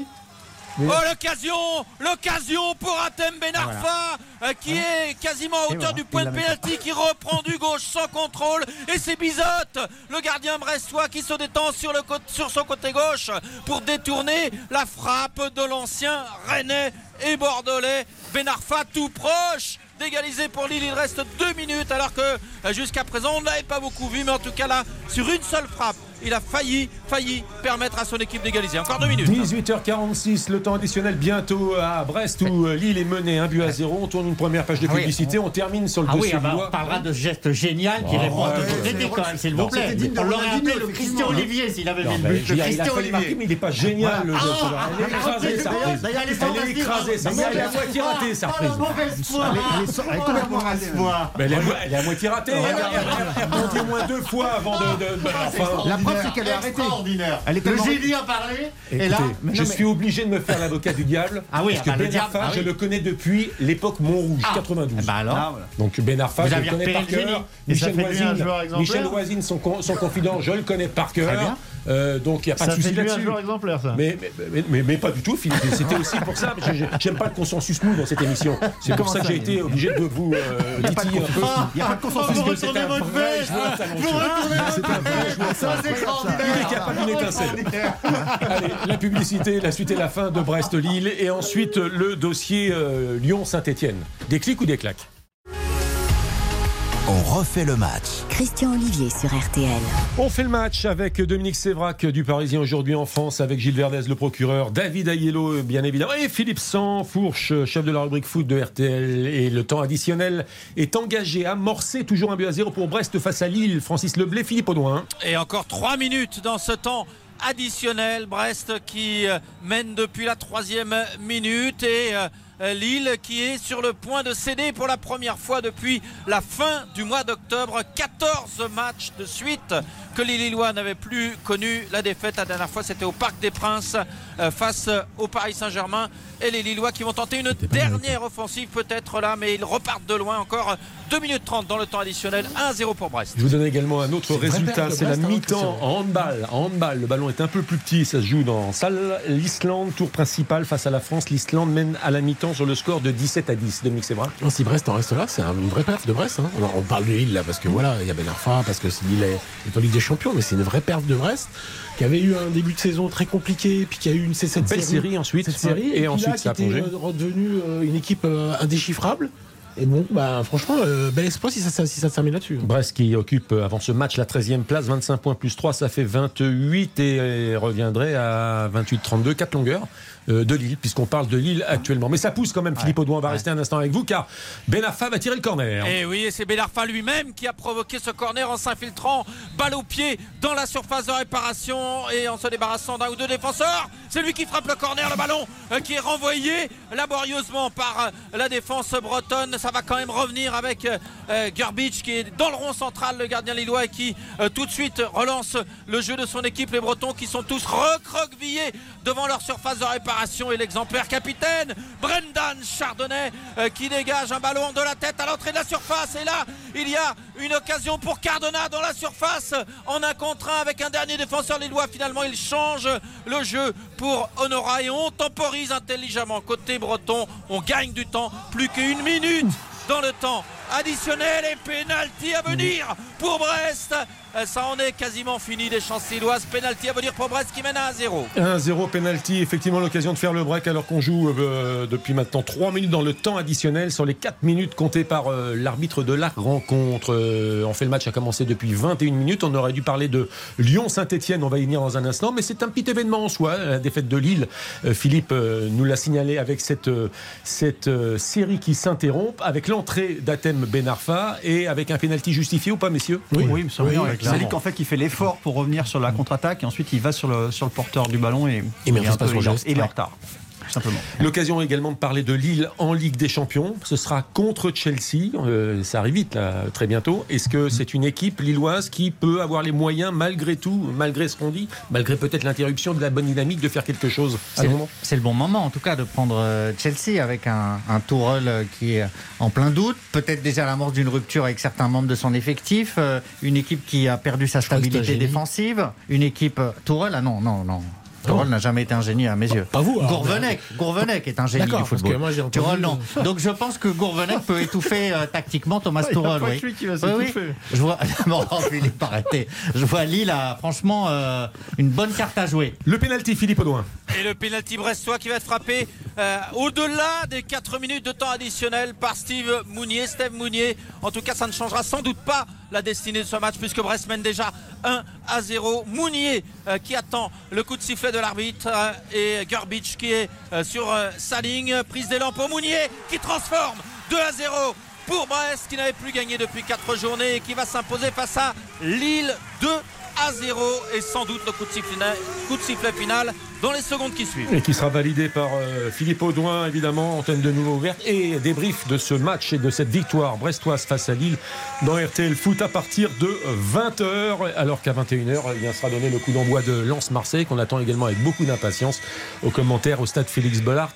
G: Oh l'occasion L'occasion pour Atem Benarfa euh, qui est quasiment à hauteur du point de pénalty qui reprend du gauche sans contrôle. Et c'est Bizotte le gardien brestois qui se détend sur, le côté- sur son côté gauche pour détourner la frappe de l'ancien Rennais et Bordelais. Benarfa tout proche d'égaliser pour Lille. Il reste deux minutes alors que euh, jusqu'à présent on ne l'avait pas beaucoup vu. Mais en tout cas là sur une seule frappe il a failli failli permettre à son équipe d'égaliser encore deux minutes
A: 18h46, le temps additionnel bientôt à Brest où euh, Lille est menée 1 but à 0. On tourne une première page de
I: Ah
A: publicité. On termine sur le
I: Ah oui,
A: dossier
I: ah bah, on parlera de ce geste génial qui
A: Oh,
I: répond à
A: ouais,
I: toutes quand même, s'il vous plaît. On l'aurait appelé le Christian
A: hein.
I: Olivier s'il avait vu le but. Christian Olivier.
A: mais il n'est pas génial. le
I: Ah,
A: jeu.
I: ah,
A: Elle est écrasée,
I: les
A: Elle est
I: Ah,
A: est à
I: ah,
A: moitié ratée,
I: ah.
B: Elle est- est- est
A: est, à est moitié ratée. Elle elle remonte au moins deux fois avant de.
B: Preuve, c'est qu'elle est arrêtée. Elle est
I: Le génie a parlé. Et là,
A: je suis obligé de me faire l'avocat du diable.
I: Ah oui,
A: parce
I: ah
A: que
I: bah, le
A: Ben Arfa,
I: ah
A: je le connais depuis l'époque Montrouge,
I: Ah.
A: 92.
I: bah alors.
B: Ah, voilà.
A: Donc Ben Arfa, je le connais par cœur. Michel Voisine, son, con- son confident, je le connais par
I: Très
A: cœur. Euh, donc il n'y a pas
H: Ça
A: de souci là-dessus.
H: exemplaire, ça.
A: Mais, mais, mais, mais- pas du tout, Philippe. C'était aussi pour ça. J'aime pas le consensus mou dans cette émission. C'est pour ça que j'ai été obligé de vous euh, titiller un peu.
B: Il n'y a pas de consensus.
A: Parce que c'est un vrai joueur talentueux. C'est un vrai joueur
I: Ça, c'est extraordinaire.
A: Il est capable d'une étincelle. Allez, la publicité, la suite et la fin de Brest-Lille. Et ensuite, le dossier euh, Lyon-Saint-Etienne. Des clics ou des claques?
D: On refait le match.
E: Christian Olivier sur RTL.
A: On fait le match avec Dominique Sévrac du Parisien aujourd'hui en France, avec Gilles Verdez, le procureur, David Ayello, bien évidemment, et Philippe Sansfourche, chef de la rubrique foot de RTL. Et le temps additionnel est engagé, amorcé, toujours un but à zéro pour Brest face à Lille. Francis Leblé, Philippe Audouin.
G: Et encore 3 minutes dans ce temps additionnel. Brest qui euh, mène depuis la troisième minute et euh, Lille qui est sur le point de céder pour la première fois depuis la fin du mois d'octobre. 14 matchs de suite que les Lillois n'avaient plus connu la défaite. La dernière fois c'était au Parc des Princes euh, face au Paris Saint-Germain. Et les Lillois qui vont tenter une dernière offensive peut-être là, mais ils repartent de loin encore. 2 minutes 30 dans le temps additionnel. 1-0 pour Brest.
A: Je vous donne également un autre résultat, c'est la
C: hein,
A: mi-temps en handball. En handball, le ballon est un peu plus petit, ça se joue dans salle l'Islande, tour principal face à la France. L'Islande mène à la mi-temps sur le score de 17 à 10. Dominique Sévrac.
C: Non, si Brest en reste là, c'est un- une vraie perte de Brest. hein. Alors, on parle de Lille là parce que voilà, il y a Ben Arfa, parce que Lille est, en Ligue des Champions, mais c'est une vraie perte de Brest qui avait eu un début de saison très compliqué, puis qui a eu une cette
A: Belle série ensuite,
C: cette série,
A: et ensuite
C: là,
A: ça a
C: qui était
A: plongé.
C: euh, redevenue euh, une équipe euh, indéchiffrable. Et bon, bah franchement, euh, bel espoir si ça, si ça se termine là-dessus.
A: Brest qui occupe euh, avant ce match la 13e place, 25 points plus 3, ça fait 28 et euh, reviendrait à 28-32, 4 longueurs de Lille, puisqu'on parle de Lille actuellement. Mais ça pousse quand même, Philippe Audouin, on va rester un instant avec vous, car Ben Arfa va tirer le corner.
G: Et oui, et c'est Belarfa lui-même qui a provoqué ce corner en s'infiltrant, balle au pied dans la surface de réparation et en se débarrassant d'un ou deux défenseurs. C'est lui qui frappe le corner, le ballon euh, qui est renvoyé laborieusement par euh, la défense bretonne. Ça va quand même revenir avec euh, Garbage qui est dans le rond central, le gardien lillois, et qui tout de suite relance le jeu de son équipe. Les Bretons qui sont tous recroquevillés devant leur surface de réparation et l'exemplaire capitaine Brendan Chardonnay qui dégage un ballon de la tête à l'entrée de la surface. Et là, il y a une occasion pour Cardona dans la surface en un contre un avec un dernier défenseur lillois. Finalement, il change le jeu Honora et on temporise intelligemment. Côté breton, on gagne du temps. Plus qu'une minute dans le temps additionnel et pénalty à venir pour Brest. Euh, Ça en est quasiment fini des chances lilloises. Pénalty à venir pour Brest qui mène à 1-0.
A: 1-0 penalty, effectivement l'occasion de faire le break alors qu'on joue euh, depuis maintenant 3 minutes dans le temps additionnel sur les 4 minutes comptées par euh, l'arbitre de la rencontre. On fait le match a commencé depuis 21 minutes, on aurait dû parler de Lyon-Saint-Etienne, on va y venir dans un instant, mais c'est un petit événement en soi, la défaite de Lille. Philippe nous l'a signalé avec cette, cette série qui s'interrompt, avec l'entrée d'Atem Benarfa et avec un penalty justifié ou pas messieurs
B: Oui, oui, ça
C: Oui, oui,
B: C'est Lick en fait qui fait l'effort pour revenir sur la contre-attaque et ensuite il va sur le, sur le porteur du ballon et,
C: Il son
B: il est en-
C: geste.
B: il est en
C: Ouais.
B: retard. Simplement.
A: L'occasion également de parler de Lille en Ligue des Champions. Ce sera contre Chelsea. Euh, ça arrive vite, là, très bientôt. Est-ce que c'est une équipe lilloise qui peut avoir les moyens, malgré tout, malgré ce qu'on dit, malgré peut-être l'interruption de la bonne dynamique, de faire quelque chose
I: C'est le,
A: moment?
I: c'est le bon moment, en tout cas, de prendre euh, Chelsea avec un, un Tourelle euh, qui est en plein doute. Peut-être déjà l'amorce d'une rupture avec certains membres de son effectif. une équipe qui a perdu sa stabilité défensive. Une équipe. Tourelle, ah non, non, non. Tourelle n'a jamais été un génie à mes yeux.
C: Pas vous, alors,
I: Gourvenec, Gourvenec est un génie
C: D'accord,
I: du
C: parce
I: football.
C: que moi, j'ai entendu-
I: Tourelle, non. Donc je pense que Gourvenec peut étouffer euh, tactiquement Thomas
B: Il y a
I: Tourelle.
B: pas
I: oui.
B: que lui qui va
I: Oui. Je vois. Bon, Philippe, arrêtez. Je vois Lille a franchement euh, une bonne carte à jouer.
A: Le pénalty, Philippe Audouin.
G: Et le pénalty brestois qui va être frappé euh, au-delà des 4 minutes de temps additionnel par Steve Mounier. Steve Mounier, en tout cas, ça ne changera sans doute pas la destinée de ce match puisque Brest mène déjà 1 à 0. Mounier euh, qui attend le coup de sifflet de l'arbitre euh, et Gerbich qui est euh, sur sa ligne. Prise d'élan pour Mounier qui transforme 2 à 0 pour Brest qui n'avait plus gagné depuis 4 journées et qui va s'imposer face à Lille 2 à 0 et sans doute le coup de coup de sifflet final dans les secondes qui suivent.
A: Et qui sera validé par euh, Philippe Audouin, évidemment, antenne de nouveau ouverte. Et débrief de ce match et de cette victoire brestoise face à Lille dans RTL Foot à partir de 20h. Alors qu'à 21h, il bien sera donné le coup d'envoi de Lens-Marseille, qu'on attend également avec beaucoup d'impatience. Au commentaire au stade Félix Bollard,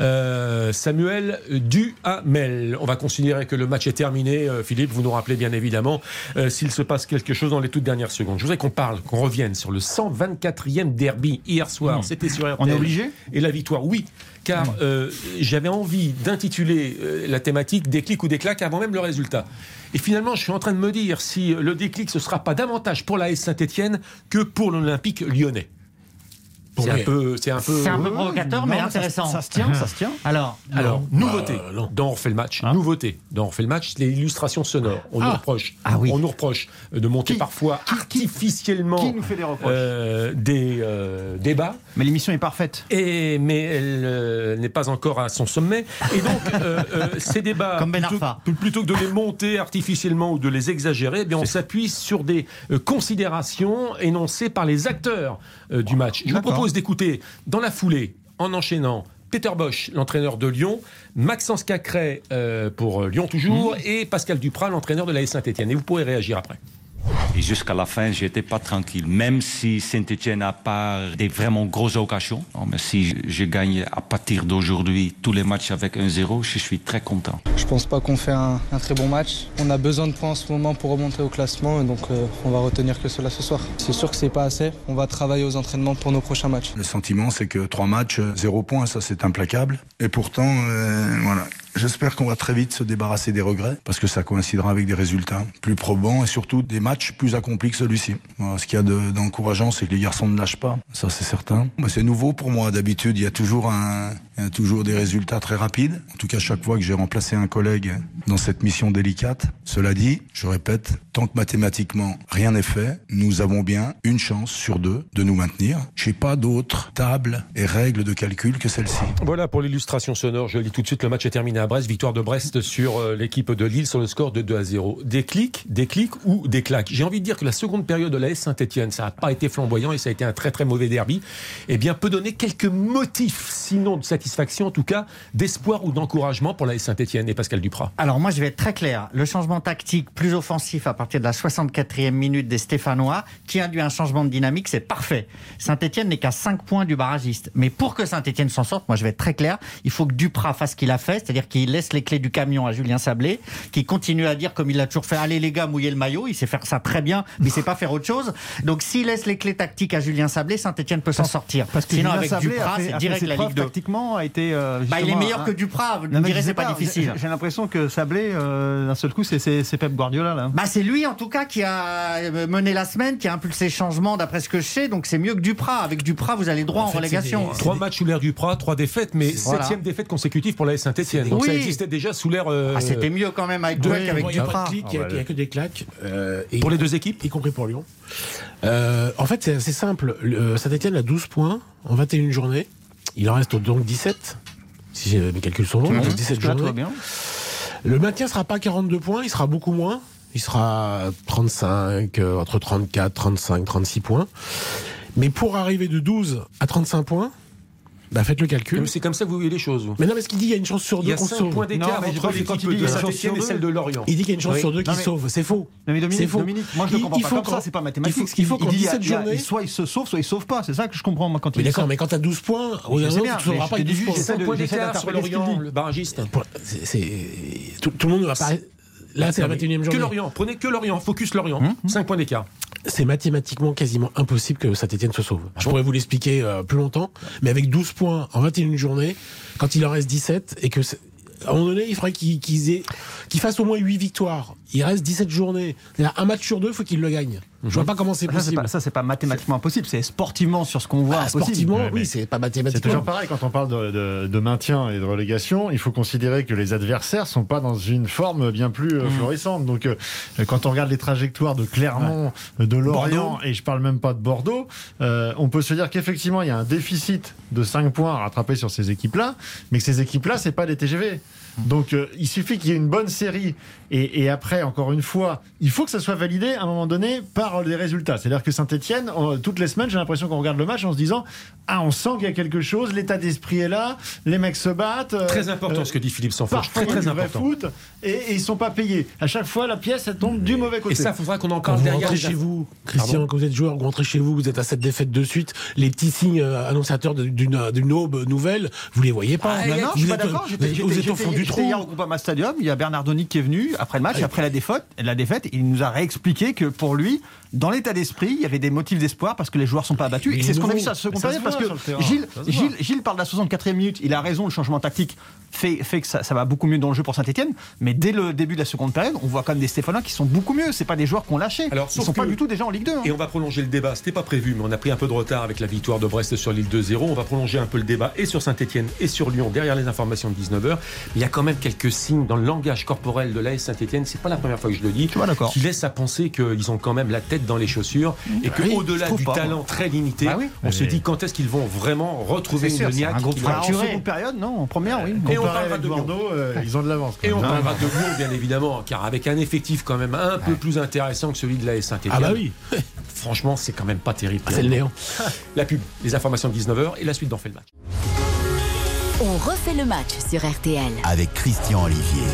A: euh, Samuel Duhamel. On va considérer que le match est terminé. Euh, Philippe, vous nous rappelez bien évidemment s'il se passe quelque chose dans les toutes dernières secondes. Je voudrais qu'on parle, qu'on revienne sur le 124e derby hier soir. C'était sur RTL.
B: On est obligé
A: Et la victoire, oui. Car euh, j'avais envie d'intituler euh, la thématique déclic ou déclac avant même le résultat. Et finalement, je suis en train de me dire si le déclic, ce sera pas davantage pour la S Saint-Etienne que pour l'Olympique lyonnais. C'est un peu, c'est un peu.
I: C'est un peu provocateur, mais
B: Non,
I: intéressant.
B: Ça, se tient, ça se tient.
I: Alors,
A: Alors, nouveauté
C: Bah,
A: dans On refait le match.
B: Hein
A: nouveauté dans On refait le match, les illustrations sonores. On nous
C: Ah.
A: reproche,
I: Ah oui.
A: on nous reproche de monter
B: Qui-
A: parfois artificiellement
B: Qui nous fait des reproches
A: euh, des euh, débats.
B: Mais l'émission est parfaite.
A: Et, mais elle euh, n'est pas encore à son sommet. Et donc, ces débats,
I: Comme Ben
A: plutôt, que de les monter artificiellement ou de les exagérer, eh bien, on s'appuie sur des considérations énoncées par les acteurs du match. Je vous
B: D'accord.
A: Propose d'écouter dans la foulée, en enchaînant, Peter Bosch, l'entraîneur de Lyon, Maxence Cacré euh, pour euh, Lyon toujours, et Pascal Duprat, l'entraîneur de la Saint-Etienne. Et vous pourrez réagir après.
J: Et jusqu'à la fin, j'étais pas tranquille. Même si Saint-Etienne n'a pas des vraiment grosses occasions. Non, mais si je gagne à partir d'aujourd'hui tous les matchs avec 1-0, je suis très content.
K: Je pense pas qu'on fait un, un très bon match. On a besoin de points en ce moment pour remonter au classement, et donc euh, on va retenir que cela ce soir. C'est sûr que c'est pas assez. On va travailler aux entraînements pour nos prochains matchs.
L: Le sentiment, c'est que trois matchs, zéro point, ça c'est implacable. Et pourtant, euh, voilà. J'espère qu'on va très vite se débarrasser des regrets, parce que ça coïncidera avec des résultats plus probants et surtout des matchs plus accomplis que celui-ci. Voilà, ce qu'il y a de- d'encourageant, c'est que les garçons ne lâchent pas, ça c'est certain. C'est nouveau pour moi. D'habitude, il y a toujours un, toujours des résultats très rapides. En tout cas, chaque fois que j'ai remplacé un collègue dans cette mission délicate. Cela dit, je répète, tant que mathématiquement rien n'est fait, nous avons bien une chance sur deux de nous maintenir. J'ai pas d'autre table et règles de calcul que celle-ci.
A: Voilà pour l'illustration sonore. Je lis tout de suite. Le match est terminé à Brest. Victoire de Brest sur euh, l'équipe de Lille sur le score de 2 à 0. Des clics, des clics ou des claques. J'ai envie de dire que la seconde période de la S Saint-Etienne, ça n'a pas été flamboyant et ça a été un très très mauvais derby. Eh bien, peut donner quelques motifs, sinon de satisfaction, en tout cas d'espoir ou d'encouragement pour la S Saint-Etienne et Pascal Duprat.
I: Alors moi je vais être très clair. Le changement tactique plus offensif à partir de la 64e minute des Stéphanois qui induit un changement de dynamique, c'est parfait. Saint-Etienne n'est qu'à 5 points du barragiste. Mais pour que Saint-Etienne s'en sorte, moi je vais être très clair, il faut que Duprat fasse ce qu'il a fait, c'est-à-dire qu'il laisse les clés du camion à Julien Sablé, qui continue à dire comme il l'a toujours fait, allez les gars, mouillez le maillot, il sait faire ça très bien, mais il sait pas faire autre chose. Donc s'il laisse les clés tactiques à Julien Sablé, Saint-Etienne peut s'en sortir.
B: Parce que
I: Sinon
B: Julien
I: avec
B: Sablé
I: Duprat,
B: a fait-
I: c'est direct
B: ses
I: la Ligue 2.
B: Tactiquement, a été. euh,
I: Bah, il est meilleur
B: un-
I: que Duprat, vous
B: Non,
I: me
B: mais
I: direz c'est pas, difficile.
B: J'ai l'impression que Sablé, euh, d'un seul coup, c'est- Pep Guardiola là.
I: Bah c'est lui en tout cas qui a euh, mené la semaine, qui a impulsé le changement d'après ce que je sais, donc c'est mieux que Duprat. Avec Duprat, vous allez droit en,
C: En fait,
I: relégation.
A: Trois matchs sous l'ère Duprat, trois défaites, mais
I: Voilà.
A: septième défaite consécutive pour la Saint-Etienne.
I: Oui.
A: ça existait déjà sous l'ère. euh,
I: Ah, c'était mieux quand même avec Douai qu'avec
C: Il n'y a pas
I: Duprat.
C: de clic, il n'y a, il y a que des claques. euh, et-
A: Pour les deux équipes
C: y compris pour Lyon. Euh, en fait, c'est assez simple. Le- Saint-Etienne a 12 points en 21 journées. Il en reste donc 17. Si j'ai- mes calculs sont bons, donc 17
B: Là, tout va
C: journées.
B: bien.
C: Le maintien sera pas 42 points, il sera beaucoup moins. Il sera 35, euh, entre 34, 35, 36 points. Mais pour arriver de 12 à 35 points, bah faites le calcul.
A: C'est comme ça que vous voyez les choses. vous.
C: Mais non, mais ce qu'il dit, il y a une chance sur
A: Il y
C: deux
A: a
C: qu'on
A: 5
C: sauve.
A: points d'écart entre l'équipe
B: dit
A: de
B: il y a une chance
A: Saint-Etienne et celle
B: deux.
A: de Lorient.
C: Il dit qu'il y a une chance
A: Oui.
C: sur deux qui sauve. C'est faux.
B: Non, mais Dominique,
C: C'est faux.
B: Dominique, moi je ne
C: Il-
B: comprends
C: il
B: pas
C: faut
B: comme ça, c'est pas mathématique.
C: il faut- il faut qu'en
B: dit, il y a-
C: 17
B: il y a-
C: journées-
B: soit il se sauve, soit il se sauve pas. C'est ça que je comprends moi quand il
C: Mais
B: dit
C: d'accord, mais quand t'as 12 points, au tu ne sauveras pas
B: te
C: avec
B: dis
C: 12
B: juste,
C: points.
B: j'essaie
A: 5
B: de-
A: points d'écart sur Lorient, le barragiste.
C: Tout, le monde ne va pas. Là, c'est la 21 e
A: Que
C: journée.
A: Lorient, prenez que Lorient, focus Lorient. 5 points d'écart.
C: C'est mathématiquement quasiment impossible que Saint-Etienne se sauve. Je pourrais vous l'expliquer euh, plus longtemps, mais avec 12 points en 21 journées, quand il en reste 17 et que à un moment donné, il faudrait qu'ils fassent au moins 8 victoires. Il reste 17 journées. Un match sur deux, il faut qu'ils le gagnent. Je vois pas comment c'est
B: Ça, c'est
C: possible.
B: pas, ça, c'est pas mathématiquement impossible. C'est sportivement sur ce qu'on voit.
C: Ah, sportivement,
H: mais
C: oui, c'est pas
H: C'est
C: mathématiquement.
H: toujours pareil quand on parle de, de- de maintien et de relégation. Il faut considérer que les adversaires sont pas dans une forme bien plus
C: Mmh.
H: euh, florissante. Donc, euh, quand on regarde les trajectoires de Clermont, de Lorient,
B: Bordeaux.
H: et je parle même pas de Bordeaux, euh, on peut se dire qu'effectivement il y a un déficit de 5 points à rattraper sur ces équipes-là, mais que ces équipes-là c'est pas des TGV. Donc euh, il suffit qu'il y ait une bonne série et, et après encore une fois il faut que ça soit validé à un moment donné par les résultats. C'est-à-dire que Saint-Etienne toutes les semaines j'ai l'impression qu'on regarde le match en se disant ah on sent qu'il y a quelque chose, l'état d'esprit est là, les mecs se battent. euh,
A: Très important
H: euh,
A: ce que dit Philippe
H: parfois,
A: Très, très important.
H: foot et, et ils sont pas payés. À chaque fois la pièce elle tombe du mauvais côté.
A: Et ça, faudra qu'on en parle
C: vous
A: derrière.
C: rentrez chez vous, Christian, quand vous êtes joueur, vous rentrez chez vous, vous êtes à cette défaite de suite, les petits signes annonciateurs d'une d'une aube nouvelle, vous les voyez pas.
B: Ah, non, non, je
C: vous
B: suis pas
C: êtes, vous au fond du
B: hier au Groupama Stadium. Il y a Bernard Denis qui est venu après le match, après la défaite. La défaite, il nous a réexpliqué que pour lui, dans l'état d'esprit, il y avait des motifs d'espoir parce que les joueurs sont pas abattus. Et c'est ce qu'on a vu la seconde
H: ça
B: période parce que. Gilles,
H: Ça.
B: Gilles parle de la 64e minute. Il a raison. Le changement tactique fait, fait que ça, ça va beaucoup mieux dans le jeu pour Saint-Etienne. Mais dès le début de la seconde période, on voit quand même des Stéphanois qui sont beaucoup mieux. C'est pas des joueurs qu'on lâché.
A: Alors,
B: Ils sont pas du tout déjà en Ligue 2. hein.
A: Et on va prolonger le débat. C'était pas prévu, mais on a pris un peu de retard avec la victoire de Brest sur l'île 2-0. On va prolonger un peu le débat et sur Saint-Etienne et sur Lyon derrière les informations de 19h. Il y a quand même quelques signes dans le langage corporel de l'AS Saint-Etienne. C'est pas la première fois que je le dis.
B: Tu vois, d'accord.
A: Qui laisse à penser qu'ils ont quand même la tête dans les chaussures et que
B: Oui,
A: au-delà du
B: pas,
A: talent très limité,
I: Bah oui.
A: on se dit quand est-ce qu'ils vont vraiment retrouver une
I: sûr, un groupe
B: en seconde période, non. En première, oui.
A: Et on
H: Comparé
A: parlera
H: avec
A: de.
H: Bordeaux, euh, ils ont de l'avance.
A: Et on parlera de Lyon, bien évidemment, car avec un effectif quand même un peu plus intéressant que celui de l'AS Saint-Etienne.
C: Ah bah oui,
A: Franchement, c'est quand même pas terrible.
C: c'est le néant.
A: La pub, les informations de 19h et la suite d'en fait le match.
E: On refait le match sur RTL.
D: Avec Christian Olivier.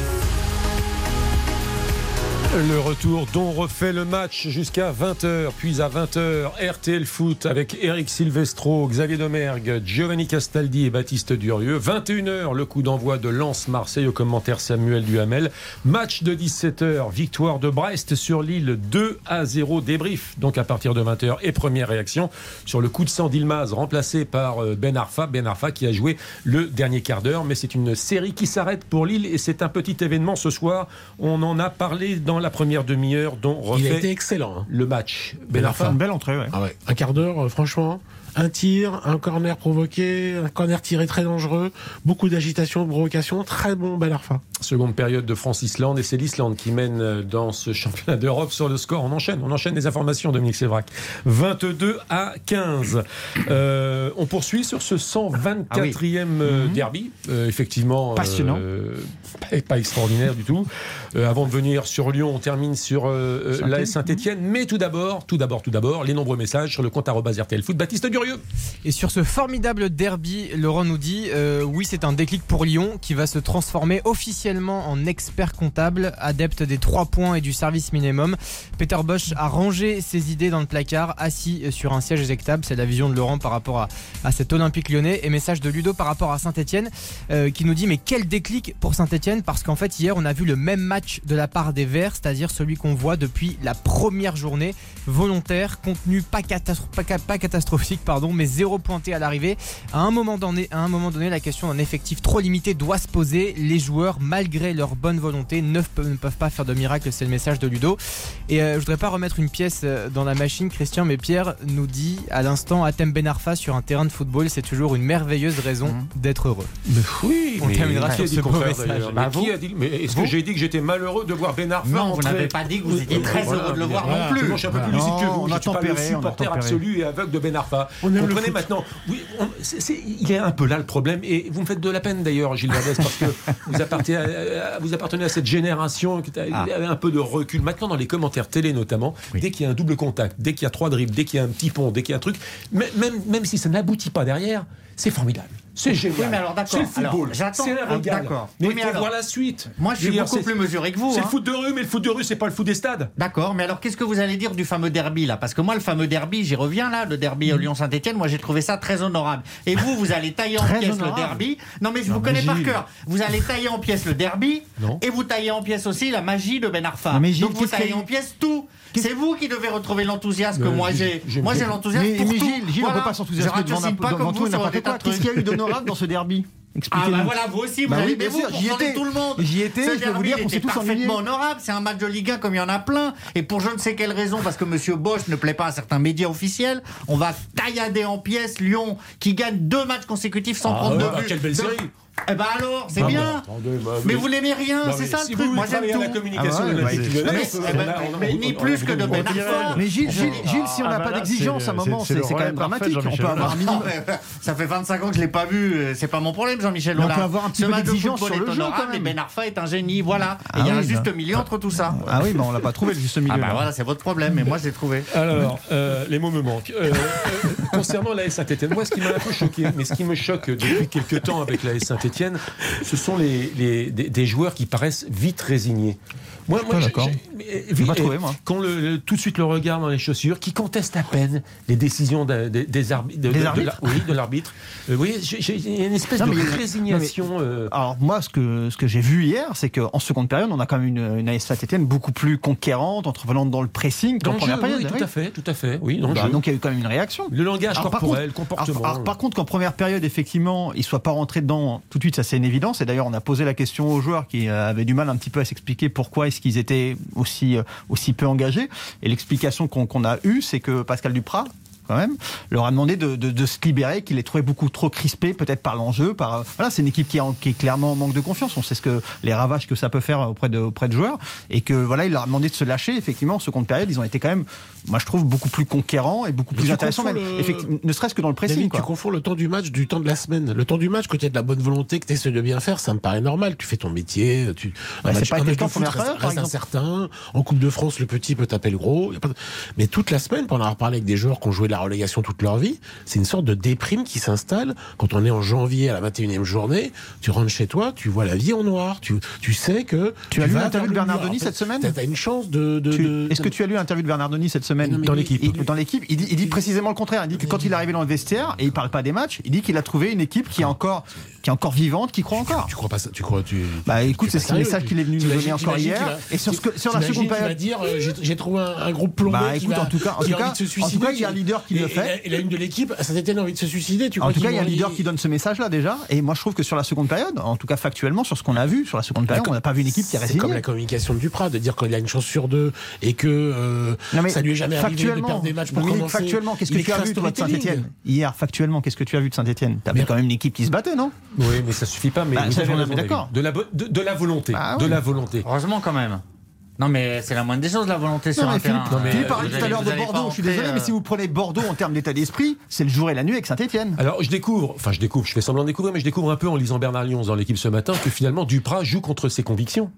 A: Le retour dont refait le match jusqu'à 20h, puis à 20h, RTL Foot avec Eric Silvestro, Xavier Domergue, Giovanni Castaldi et Baptiste Durieux. 21h, le coup d'envoi de Lens-Marseille au commentaire Samuel Duhamel. Match de 17h, victoire de Brest sur Lille 2 à 0 débrief. Donc à partir de 20h et première réaction sur le coup de sang d'Ilmaz remplacé par euh, Ben Arfa. Ben Arfa qui a joué le dernier quart d'heure, mais c'est une série qui s'arrête pour Lille et c'est un petit événement ce soir. On en a parlé dans la première demi-heure dont
C: Il a été
A: refait
C: excellent. hein.
A: le match.
C: Arfa.
A: Arfa.
B: Une belle entrée, ouais.
C: Ah ouais, un quart d'heure, euh, franchement. Un tir, un corner provoqué, un corner tiré très dangereux, beaucoup d'agitation, de provocation, très bon Ben Arfa.
A: Seconde période de France-Islande et c'est l'Islande qui mène euh, dans ce championnat d'Europe sur le score. On enchaîne, on enchaîne les informations, Dominique Sévrac. 22 à 15. Euh, on poursuit sur ce 124e euh, derby. Euh, effectivement, euh,
B: Passionnant.
A: pas, pas extraordinaire du tout. Euh, avant de venir sur Lyon, on termine sur
B: Saint-Étienne.
A: l'AS Saint-Etienne. Mais tout d'abord, tout d'abord, tout d'abord, les nombreux messages sur le compte arobase RTL Foot. Baptiste
F: Et sur ce formidable derby, Laurent nous dit euh, oui, c'est un déclic pour Lyon qui va se transformer officiellement en expert comptable, adepte des 3 points et du service minimum. Peter Bosch a rangé ses idées dans le placard, assis sur un siège éjectable. C'est la vision de Laurent par rapport à, à cet Olympique lyonnais. Et message de Ludo par rapport à Saint-Etienne qui nous dit mais quel déclic pour Saint-Etienne parce qu'en fait hier on a vu le même match de la part des Verts, c'est-à-dire celui qu'on voit depuis la première journée, volontaire, contenu pas, pas pas catastrophique, pardon, mais zéro pointé à l'arrivée. À un moment donné, à un moment donné, la question d'un effectif trop limité doit se poser. Les joueurs, malgré leur bonne volonté, ne peuvent, ne peuvent pas faire de miracle. C'est le message de Ludo. Et euh, je voudrais pas remettre une pièce euh, dans la machine, Christian, mais Pierre nous dit à l'instant, Atem Benarfa sur un terrain de football, c'est toujours une merveilleuse raison d'être heureux.
A: Oui,
F: On
A: mais
F: terminera sur ce beau message.
I: Bah,
A: Mais qui a dit- Mais est-ce que j'ai dit que j'étais malheureux de voir Ben Arfa
I: Non, vous n'avez pas dit que vous étiez très
A: Voilà,
I: heureux de le voir
A: voilà.
I: non plus.
A: Moi, je suis un peu plus lucide que vous.
B: on
A: Je
B: a
A: suis pas le supporter absolu et aveugle de Ben Arfa.
C: On aime le
A: Comprenez maintenant. Oui, on- il est un peu là le problème. Et vous me faites de la peine d'ailleurs, Gilles Verdès, parce que vous appartenez à, à- vous appartenez à cette génération qui
B: Ah.
A: avait un peu de recul. Maintenant, dans les commentaires télé notamment, dès qu'il y a un double contact, dès qu'il y a trois dribbles, dès qu'il y a un petit pont, dès qu'il y a un truc, même, même, même si ça n'aboutit pas derrière, c'est formidable. C'est génial.
I: Oui, mais alors d'accord.
A: C'est le football. C'est la.
I: Ah
A: mais
I: oui, mais
A: voir la suite.
I: Moi, je suis beaucoup plus mesuré que vous.
A: C'est le hein. foot de rue, mais le foot de rue, c'est pas le foot des stades.
I: D'accord. Mais alors, qu'est-ce que vous allez dire du fameux derby là? Parce que moi, le fameux derby, j'y reviens là, le derby mmh. Lyon-Saint-Etienne. Moi, j'ai trouvé ça très honorable. Et vous, vous allez tailler en pièces le derby. Non, mais je vous connais par cœur. Vous allez tailler en pièces le derby.
A: Non.
I: Et vous taillez en pièces aussi la magie de Ben Arfa.
B: Non, mais Gilles,
I: Donc vous taillez en pièces tout. C'est vous qui devez retrouver l'enthousiasme que moi
A: j'ai.
I: Moi j'ai l'enthousiasme pour
B: mais
I: tout.
B: Gilles, Gilles
I: voilà.
B: on peut pas s'enthousiasmer devant,
I: pas
B: devant tout
I: vous
B: Qu'est-ce qu'il y a eu d'honorable dans ce derby
I: ah bah voilà, vous aussi, vous
B: bah
I: vous,
B: j'y étais,
I: tout le monde.
B: J'y étais, je peux vous dire qu'on s'est tous
I: parfaitement honorable, c'est un match de Ligue 1 comme il y en a plein, et pour je ne sais quelle raison, parce que Monsieur Bosch ne plaît pas à certains médias officiels, on va taillader en pièces Lyon, qui gagne deux matchs consécutifs sans
A: ah
I: prendre
A: ouais,
I: de but.
A: Bah, quelle belle série
I: eh ben alors, c'est bien. mais vous n'aimez rien, c'est ça le truc. Moi j'aime
A: tout. la communication
B: ah
I: mais, eh ben, ni plus que de Ben
B: Mais Gilles, si on n'a pas d'exigence à un moment,
H: c'est
B: quand même dramatique. On peut avoir
I: Ça fait 25 ans que je ne l'ai pas vu. Euh, c'est pas mon problème, Jean-Michel.
B: On peut avoir un petit peu d'exigence sur le jeu quand même.
I: Ben Arfa est un génie, voilà.
B: Ah
I: il y a un juste
B: bah.
I: milieu entre tout ça.
B: Ah oui, mais on l'a pas trouvé le juste milieu.
I: Ah bah voilà, c'est votre problème. Mais moi je l'ai trouvé.
A: Alors, euh, les mots me manquent. Euh, concernant la S moi ce qui m'a un peu choqué, mais ce qui me choque depuis quelques temps avec la S Etienne, ce sont les, des joueurs qui paraissent vite résignés. Moi,
B: je
A: moi,
B: d'accord.
A: Qu'on le, le, tout de suite le regard dans les chaussures, qui conteste à peine les décisions de, des, arbitres. Oui, de l'arbitre. Euh, oui, il y a une espèce de résignation. Euh.
B: Alors, moi, ce que, ce que j'ai vu hier, c'est qu'en seconde période, on a quand même une, une AS Saint-Etienne beaucoup plus conquérante, entrevenante dans le pressing qu'en première période.
A: Oui, tout à fait, tout à fait. Oui,
B: bah, donc, il y a eu quand même une réaction.
A: Le langage
B: alors, contre, le comportement. Par contre, qu'en première période, effectivement, il ne soit pas rentré dedans tout de suite, ça c'est une évidence. Et d'ailleurs, on a posé la question aux joueurs qui euh, avaient du mal un petit peu à s'expliquer pourquoi ce qu'ils étaient euh, aussi, peu engagés. Et l'explication qu'on a eue, c'est que Pascal Duprat quand même, leur a demandé de, se libérer, qu'il les trouvait beaucoup trop crispés, peut-être par l'enjeu. Euh, voilà, c'est une équipe qui, est clairement en manque de confiance. On sait ce que les ravages que ça peut faire auprès de, joueurs. Et que voilà, il leur a demandé de se lâcher. Effectivement, en seconde période, ils ont été quand même, moi je trouve, beaucoup plus conquérants et beaucoup plus intéressants, ne serait-ce que dans le pressing.
C: Tu confonds le temps du match du temps de la semaine. Le temps du match, que tu as de la bonne volonté, que tu essaies de bien faire, ça me paraît normal. Tu fais ton métier. Tu...
B: C'est pas
C: un
B: temps
C: foot, reste, reste incertain. En Coupe de France, le petit peut taper le gros. Mais toute la semaine, pendant avoir parlé avec des joueurs qui ont joué la relégation toute leur vie. C'est une sorte de déprime qui s'installe quand on est en janvier à la 21e journée. Tu rentres chez toi, tu vois la vie en noir, tu, tu sais que.
B: Tu, as lu l'interview de
C: Bernard Denis
B: cette semaine
C: Tu as une chance de.
B: Est-ce que tu as lu l'interview de Bernard Denis cette semaine dans l'équipe
C: il,
B: Dans l'équipe, il dit, précisément le contraire. Il dit que quand il est arrivé dans le vestiaire, et il parle pas des matchs, il dit qu'il a trouvé une équipe qui est encore, qui est encore vivante, qui croit encore.
C: Tu, crois pas ça Tu crois tu,
B: Bah écoute, c'est
C: ce
B: message qu'il est venu nous donner encore hier. Et sur, ce que, sur la seconde période.
C: dire, euh, j'ai trouvé un, groupe plombé.
B: Bah écoute, en tout cas, en tout cas, il y a un
C: leader
B: leader qui le fait.
C: Et la, une de l'équipe, ça t'étonne envie de se suicider. Tu
B: en tout cas, il y a un leader qui donne ce message-là déjà. Et moi, je trouve que sur la seconde période, en tout cas factuellement, sur ce qu'on a vu, sur la seconde période, on n'a pas vu une équipe qui a
C: C'est comme la communication de Duprat, de dire qu'il a une chance sur deux et que euh,
B: non mais
C: ça lui est jamais arrivé de perdre des matchs pour commencer.
B: Factuellement, qu'est-ce que tu as vu de Saint-Etienne Hier, factuellement, qu'est-ce que tu as vu de Saint-Etienne T'avais quand même une équipe qui se battait, non
A: Oui, mais ça suffit pas. Mais
B: bah,
A: vous avez
B: d'accord.
A: De la, de, la volonté.
B: Bah
A: de la volonté.
I: Heureusement quand même. Non, mais c'est la moindre des choses, la volonté sur
B: non,
I: un
B: Philippe,
I: terrain. Euh,
B: parlait tout à l'heure de Bordeaux. Je suis désolé, mais si euh, vous prenez Bordeaux en termes d'état d'esprit, c'est le jour et la nuit avec Saint-Etienne.
A: Alors, je découvre, enfin, je découvre, je fais semblant de découvrir, mais je découvre un peu en lisant Bernard Lyons dans l'équipe ce matin que finalement, Duprat joue contre ses convictions.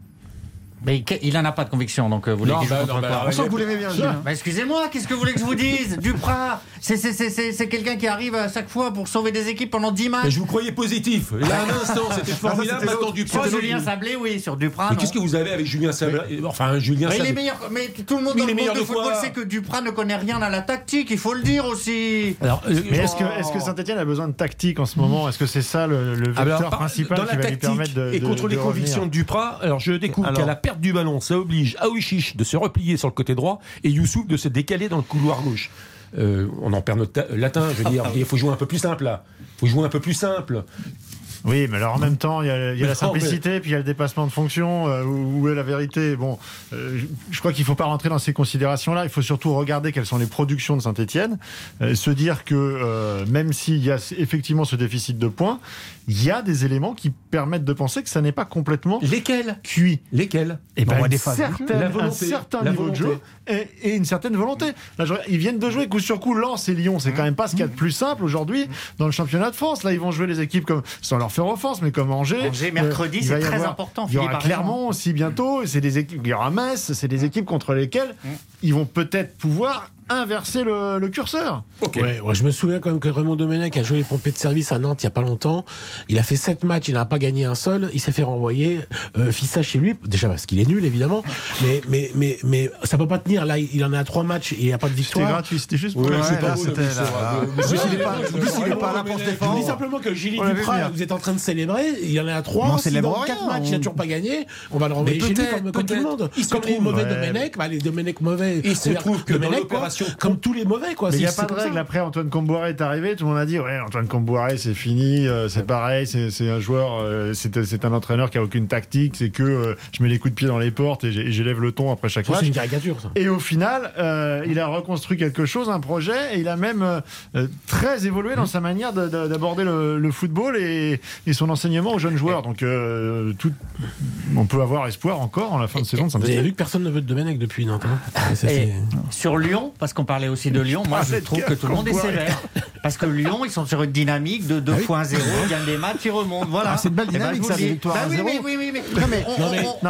I: Mais il n'en a pas de conviction, donc euh, vous voulez que je
A: bah, bah,
B: On sent que vous l'aimez bien, hein.
I: bah, Excusez-moi, qu'est-ce que vous voulez que je vous dise? Duprat, c'est quelqu'un qui arrive à chaque fois pour sauver des équipes pendant 10 matchs.
A: Mais je vous croyais positif. Il y a un ah, instant, c'était formidable. Duprat.
I: Sur Julien Sablé, oui, sur Duprat.
A: Mais qu'est-ce que vous avez avec Julien Sablé? Enfin, Julien Sablé.
I: Mais tout le monde dans le monde de football sait que Duprat ne connaît rien à la tactique, il faut le dire aussi.
A: Alors, euh,
H: est-ce que Saint-Etienne a besoin de tactique en ce moment? Est-ce que c'est ça le ah, vecteur principal qui va lui permettre de.
A: Et contre les convictions de Duprat, alors je découvre qu'à la perte du ballon, ça oblige Aouichiche de se replier sur le côté droit et Youssouf de se décaler dans le couloir gauche. Euh, on en perd notre latin, je veux dire, ah, il faut jouer un peu plus simple là. Il faut jouer un peu plus simple.
H: Oui, mais alors en même temps, il y a, la simplicité, puis il y a le dépassement de fonction, euh, où est la vérité Bon, euh, je crois qu'il ne faut pas rentrer dans ces considérations-là. Il faut surtout regarder quelles sont les productions de Saint-Etienne, euh, se dire que même s'il y a effectivement ce déficit de points, il y a des éléments qui permettent de penser que ça n'est pas complètement
A: lesquels?
H: cuit.
A: Lesquels?
H: Eh et
B: ben, des
A: la volonté,
H: un
A: certain
H: niveau de jeu et, une certaine volonté. Là, ils viennent de jouer coup sur coup Lens et Lyon. C'est quand mmh. même pas ce qu'il y a de mmh. plus simple aujourd'hui mmh. dans le championnat de France. Là, ils vont jouer les équipes comme sans leur faire offense, mais comme Angers.
I: Angers,
H: euh, mercredi,
I: c'est très important.
H: Il y aura aussi bientôt, c'est des équipes, il y aura Metz, c'est des mmh. équipes contre lesquelles mmh. ils vont peut-être pouvoir inverser le, le curseur.
C: Ouais, ouais, je me souviens quand même que Raymond Domenech a joué les pompiers de service à Nantes il y a pas longtemps. Il a fait sept matchs, il n'a pas gagné un seul. Il s'est fait renvoyer. Euh, Fissa chez lui, déjà parce qu'il est nul évidemment, mais mais mais mais ça peut pas tenir. Là, il en a trois matchs et il n'y a pas de
B: C'était
C: victoire.
B: gratuit, c'était juste pour
C: Ouais, c'est pas
B: c'était Ah,
C: ouais.
B: en plus, il est pas- plus, il est pas là pour se
C: Je
B: défendre.
C: dis simplement que
B: l'avait
C: Duprat,
B: venir.
C: vous êtes en train de célébrer. Il y en a trois.
B: Mais on
C: si
B: célèbre
C: dans
B: rien,
C: quatre matchs, il
B: on-
C: n'a toujours pas gagné. On va le renvoyer
A: Mais
C: chez lui comme, tout le monde.
A: Il se
C: Comme les
A: trouve,
C: mauvais. Domenech, bah, les Domenech mauvais.
A: Il se trouve que dans
C: Domenech, comme tous les mauvais, quoi.
H: Mais il n'y a pas de règle. Après, Antoine Comboiré est arrivé. Tout le monde a dit Ouais, Antoine Comboiré, c'est fini. euh, c'est pareil. C'est c'est un joueur. euh, c'est c'est un entraîneur qui a aucune tactique. C'est que euh, je mets les coups de pied dans les portes et j'élève le ton après chaque match.
C: C'est une caricature, ça.
H: Et au final, euh, il a reconstruit quelque chose, un projet, et il a même très évolué dans sa manière de- de- d'aborder le, le football et, et son enseignement aux jeunes joueurs. Donc, euh, tout, on peut avoir espoir encore en la fin de saison
C: Vous avez vu que personne ne veut de Domenech depuis Nantes. hein Ça,
I: Et
C: c'est-
I: sur Lyon, parce qu'on parlait aussi de Lyon, moi je
H: de
I: trouve que tout le monde est sévère. Parce que Lyon, ils sont sur une dynamique de 2 fois 0, ils gagnent des matchs, ils remontent. Voilà.
B: Ah, c'est une belle
I: Eh ben,
B: dynamique, ça, des victoires
I: Bah
B: à
I: oui, oui, mais-
B: mais-
C: mais-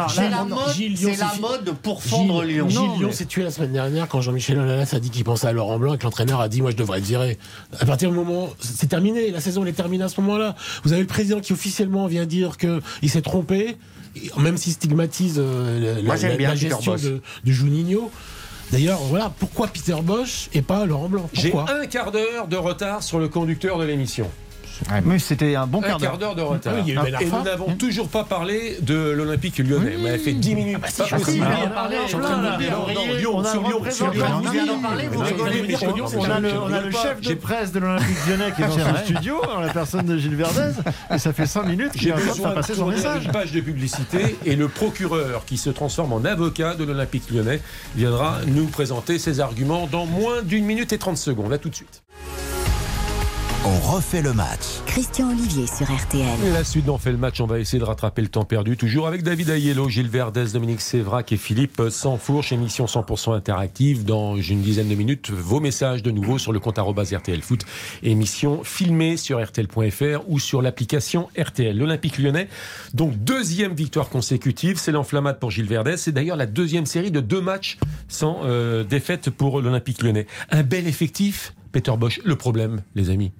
I: c'est la mode,
C: Gilles Lyon,
I: c'est la
C: c'est-
I: mode pour fondre
C: Gilles-
I: Lyon.
C: Gilles
I: Non,
C: Lyon
I: mais-
C: s'est tué la semaine dernière quand Jean-Michel Aulas a dit qu'il pensait à Laurent Blanc et que l'entraîneur a dit Moi, je devrais être viré. À partir du moment. C'est terminé. La saison, elle est terminée à ce moment-là. Vous avez le président qui officiellement vient dire qu'il s'est trompé, même s'il stigmatise euh, la, la- gestion de, de Juninho. D'ailleurs, voilà, pourquoi Peter Bosch et pas Laurent Blanc
A: J'ai un quart d'heure de retard sur le conducteur de l'émission.
B: Mais c'était un bon
A: Un
B: quart d'heure.
A: quart d'heure de retard.
C: Ah oui, il y a eu Ben
A: Et nous n'avons toujours pas parlé de l'Olympique lyonnais. On avait fait 10 minutes.
C: bah si,
A: Pas
C: je
A: possible.
H: Ah, on en parle,
C: Je suis en train de
H: là,
C: vous dire,
H: là,
A: non,
H: on
A: Lyon,
H: a
A: sur
H: un
A: Lyon, sur Lyon. Sur Lyon,
H: On a le, a le chef de presse de l'Olympique lyonnais qui est dans
B: vrai.
H: studio, en la personne de Gilles Verdez, et ça fait 5 minutes qu'il de passer son
A: tourner
H: message.
A: une page de publicité et le procureur qui se transforme en avocat de l'Olympique lyonnais viendra nous présenter ses arguments dans moins d'une minute et 30 secondes. À tout de suite.
D: On refait le match.
E: Christian Olivier sur RTL.
A: La suite d'en fait le match, on va essayer de rattraper le temps perdu, toujours avec David Ayello, Gilles Verdez, Dominique Sévrac et Philippe Sansfourche, émission 100% interactive. Dans une dizaine de minutes, vos messages de nouveau sur le compte RTL Foot, émission filmée sur RTL.fr ou sur l'application RTL. L'Olympique lyonnais, donc deuxième victoire consécutive, c'est l'enflammade pour Gilles Verdez. C'est d'ailleurs la deuxième série de deux matchs sans euh, défaite pour l'Olympique lyonnais. Un bel effectif, Peter Bosch. Le problème, les amis,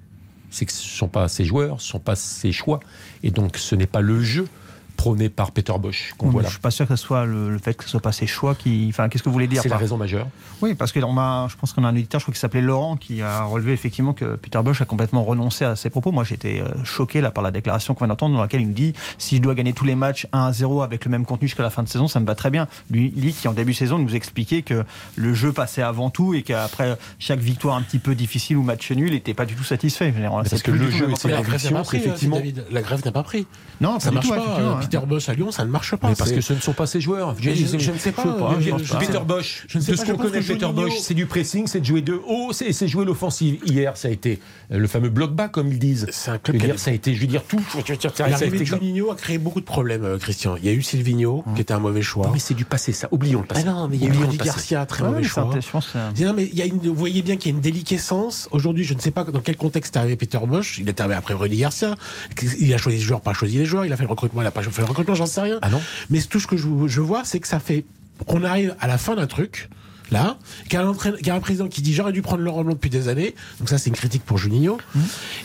A: c'est que ce ne sont pas ses joueurs, ce ne sont pas ses choix. Et donc, ce n'est pas le jeu prôné par Peter Bosch qu'on
B: Oui,
A: voit
B: mais
A: là.
B: Je suis pas sûr que ce soit le, le fait que ce soit pas ses choix qui. Enfin, qu'est-ce que vous voulez dire
A: C'est la raison majeure.
B: Oui, parce que on a, je pense qu'on a un éditeur, je crois qu'il s'appelait Laurent, qui a relevé effectivement que Peter Bosch a complètement renoncé à ses propos. Moi, j'étais euh, choqué là par la déclaration qu'on vient d'entendre, dans laquelle il me dit si je dois gagner tous les matchs 1-0 avec le même contenu jusqu'à la fin de saison, ça me va très bien. Lui, lui qui en début de saison nous expliquait que le jeu passait avant tout et qu'après chaque victoire un petit peu difficile ou match nul, il n'était pas du tout satisfait.
A: Parce
B: c'est
A: que le jeu ses
C: La grève n'a pas pris. La grève n'a pas pris.
B: Non,
C: Ça marche pas. Peter Bosch à Lyon, ça ne marche pas.
A: Mais parce que ce ne sont pas ses joueurs.
C: Je- je ne sais pas,
A: Je veux
C: je
A: Peter. Bosch,
C: Je ne sais
A: de ce
C: je
A: qu'on connaît
C: que
A: Peter Bosch, c'est du pressing, c'est de jouer de haut, c'est c'est jouer l'offensive. Hier, ça a été le fameux bloc bas, comme ils disent.
C: C'est un
A: Je
C: club
A: veux
C: qui a
A: dire, ça a été, je veux dire, tout. Je veux
C: L'arrivée de Juninho a créé beaucoup de problèmes, euh, Christian. Il y a eu Silvino, qui était un mauvais choix.
A: Non, mais c'est du passé, ça. Oublions le
C: Ah
A: passé.
C: non, mais il y a eu
A: Oublions
C: Rudy
A: le passé.
C: Garcia, très mauvais choix.
B: je
C: mais vous voyez bien qu'il y a une déliquescence. Aujourd'hui, je ne sais pas dans quel contexte est arrivé Peter Bosch. Il est arrivé après Rudy Garcia. Il a choisi les joueurs, pas choisi les joueurs. Il a fait le recrutement, il a pas fait le recrutement, j'en sais rien.
A: Ah non
C: Mais tout ce que je, je vois, c'est que ça fait qu'on arrive à la fin d'un truc. Là, qu'il y, a un président qui dit j'aurais dû prendre Laurent Blanc depuis des années, donc ça c'est une critique pour Juninho,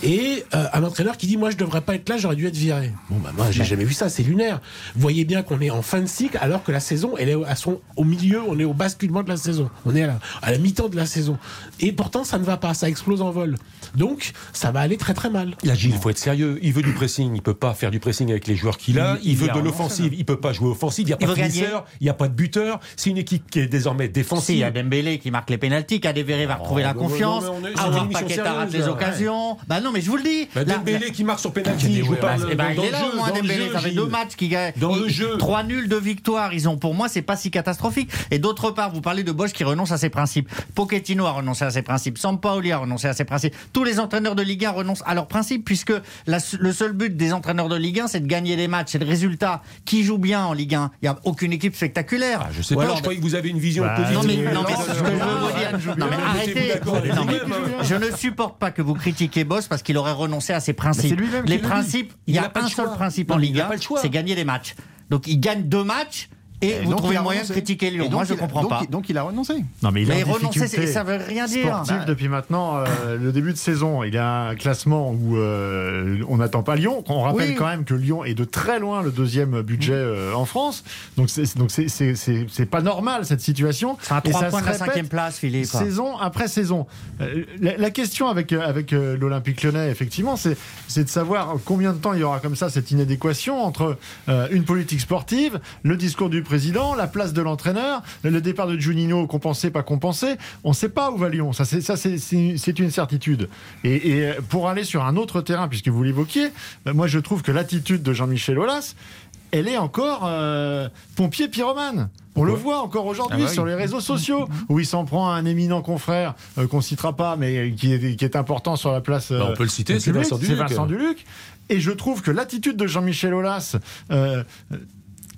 C: et euh, un entraîneur qui dit moi je devrais pas être là, j'aurais dû être viré. Bon bah moi j'ai jamais vu ça, c'est lunaire. Vous voyez bien qu'on est en fin de cycle alors que la saison elle est à son, au milieu, on est au basculement de la saison, on est à la, à la mi-temps de la saison, et pourtant ça ne va pas, ça explose en vol. Donc ça va aller très très mal.
A: Là, Gilles, il faut être sérieux. Il veut du pressing. Il peut pas faire du pressing avec les joueurs qu'il a.
B: Il-
A: veut
B: a
A: de l'offensive. Il peut pas jouer offensive. Il n'y a
I: Il
A: pas de finisseur. Il n'y a pas de buteur. C'est une équipe qui est désormais
I: Si, il y a Dembélé qui marque les pénalties, Kadewere va retrouver la
A: bah,
I: confiance,
A: une émission
I: Paqueta rate les occasions. Bah non, mais je vous le dis.
A: Bah, Dembélé qui marque sur pénalty.
I: Il est
A: le
I: là
A: jeu,
I: au moins Dembélé,
A: jeu,
I: ça fait deux matchs qui gagnent.
A: Dans le
I: Ils-
A: jeu.
I: Trois nuls, deux victoires. Ils ont, pour moi, c'est pas si catastrophique. Et d'autre part, vous parlez de Bosch qui renonce à ses principes. Pochettino a renoncé à ses principes. Sampaoli a renoncé à ses principes. Tous les entraîneurs de Ligue 1 renoncent à leurs principes puisque la- le seul but des entraîneurs de Ligue 1, c'est de gagner les matchs. C'est le résultat. Qui joue bien en Ligue 1 Il n'y a aucune équipe spectaculaire.
A: Ah, je sais pas.
I: alors-
A: je croyais que vous avez une vision
H: Bah,
A: positive.
I: Non mais,
H: Positive.
I: non, mais c'est ce que je veux vous dire. Non mais
A: Mettez-vous
I: arrêtez. Non, mais je ne supporte pas que vous critiquiez Boss parce qu'il aurait renoncé à ses principes. Les principes, il y a un seul principe en Ligue
A: n'a
I: 1,
A: pas le choix.
I: c'est gagner les matchs. Donc il gagne deux matchs. Et, vous
B: donc,
I: trouvez
B: a
I: moyen de
B: renoncé.
I: critiquer Lyon Moi, je
B: a-
I: comprends
B: donc,
I: pas.
B: il- Donc il a renoncé.
H: Non, mais il
I: Mais
H: difficulté
I: c'est- ça veut rien dire.
H: sportive
I: Bah,
H: depuis maintenant euh, le début de saison. Il y a un classement où euh, on n'attend pas Lyon. On rappelle
I: Oui.
H: quand même que Lyon est de très loin le deuxième budget euh, en France. Donc c'est donc c'est- pas normal cette situation.
I: C'est trois
H: ça
I: points
H: se
I: de la cinquième place, Philippe.
H: Saison après saison. Euh, la, la question avec avec euh, l'Olympique Lyonnais, effectivement, c'est c'est de savoir combien de temps il y aura comme ça cette inadéquation entre euh, une politique sportive, le discours du président, la place de l'entraîneur, le départ de Juninho compensé pas compensé. On ne sait pas où va Lyon. Ça c'est ça c'est c'est c'est une certitude. Et, et pour aller sur un autre terrain, puisque vous l'évoquiez, euh, moi je trouve que l'attitude de Jean-Michel Aulas, elle est encore euh, pompier pyromane. On le voit encore aujourd'hui
B: Ah bah
H: sur les réseaux sociaux, où il s'en prend à un éminent confrère euh, qu'on citera pas, mais qui est, qui est important sur la place.
A: Bah, on peut le citer, c'est Vincent
H: C'est
A: Duluc.
H: Vincent Duluc. Et je trouve que l'attitude de Jean-Michel Aulas, euh, euh,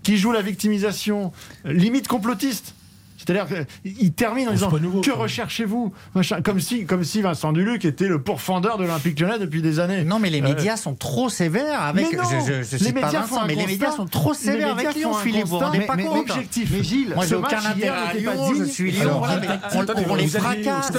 H: qui joue la victimisation, euh, limite complotiste. C'est-à-dire qu'il termine en disant
C: nouveau,
H: Que recherchez-vous comme si, comme si Vincent Duluc était le pourfendeur de l'Olympique lyonnais depuis des années.
I: Non, mais les
H: Euh,
I: médias sont trop sévères avec.
H: mais non,
I: je, je, je
H: les médias
I: Vincent, mais les médias sont trop sévères avec Lyon, Philippe. Vous vous
H: constat.
I: rendez
H: Mais-
I: pas
H: mais-
I: compte.
H: mais objectif.
B: Mais Gilles,
I: Moi, j'ai aucun intérêt à Lyon, je suis Lyon. On, les fracasse.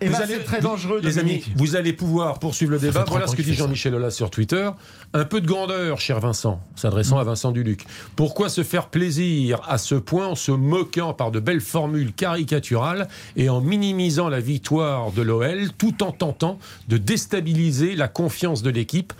H: Et
A: Vous
H: là,
A: allez-
H: c'est très dangereux,
A: Les amis, vous allez pouvoir poursuivre le débat. Voilà ce que dit. Jean-Michel Aulas sur Twitter. Un peu de grandeur, cher Vincent, s'adressant à Vincent Duluc. Pourquoi se faire plaisir à ce point en se moquant par de belles formules caricaturales et en minimisant la victoire de l'OL tout en tentant de déstabiliser la confiance de l'équipe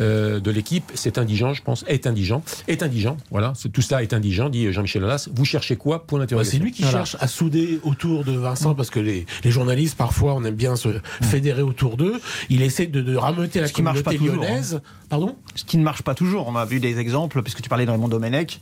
A: euh, de l'équipe, c'est indigent, je pense, est indigent, est indigent, voilà, c'est- tout ça est indigent, dit Jean-Michel Aulas. Vous cherchez quoi Point
C: Bah,
A: d'interrogation.
C: c'est lui qui
A: Voilà.
C: cherche à souder autour de Vincent parce que les, les journalistes parfois on aime bien se fédérer autour d'eux. Il essaie de, de rameuter la
B: Ce qui marche
C: communauté
B: toujours,
C: lyonnaise. Pardon?
B: Ce qui ne marche pas toujours. On a vu des exemples, puisque tu parlais de Raymond Domenech.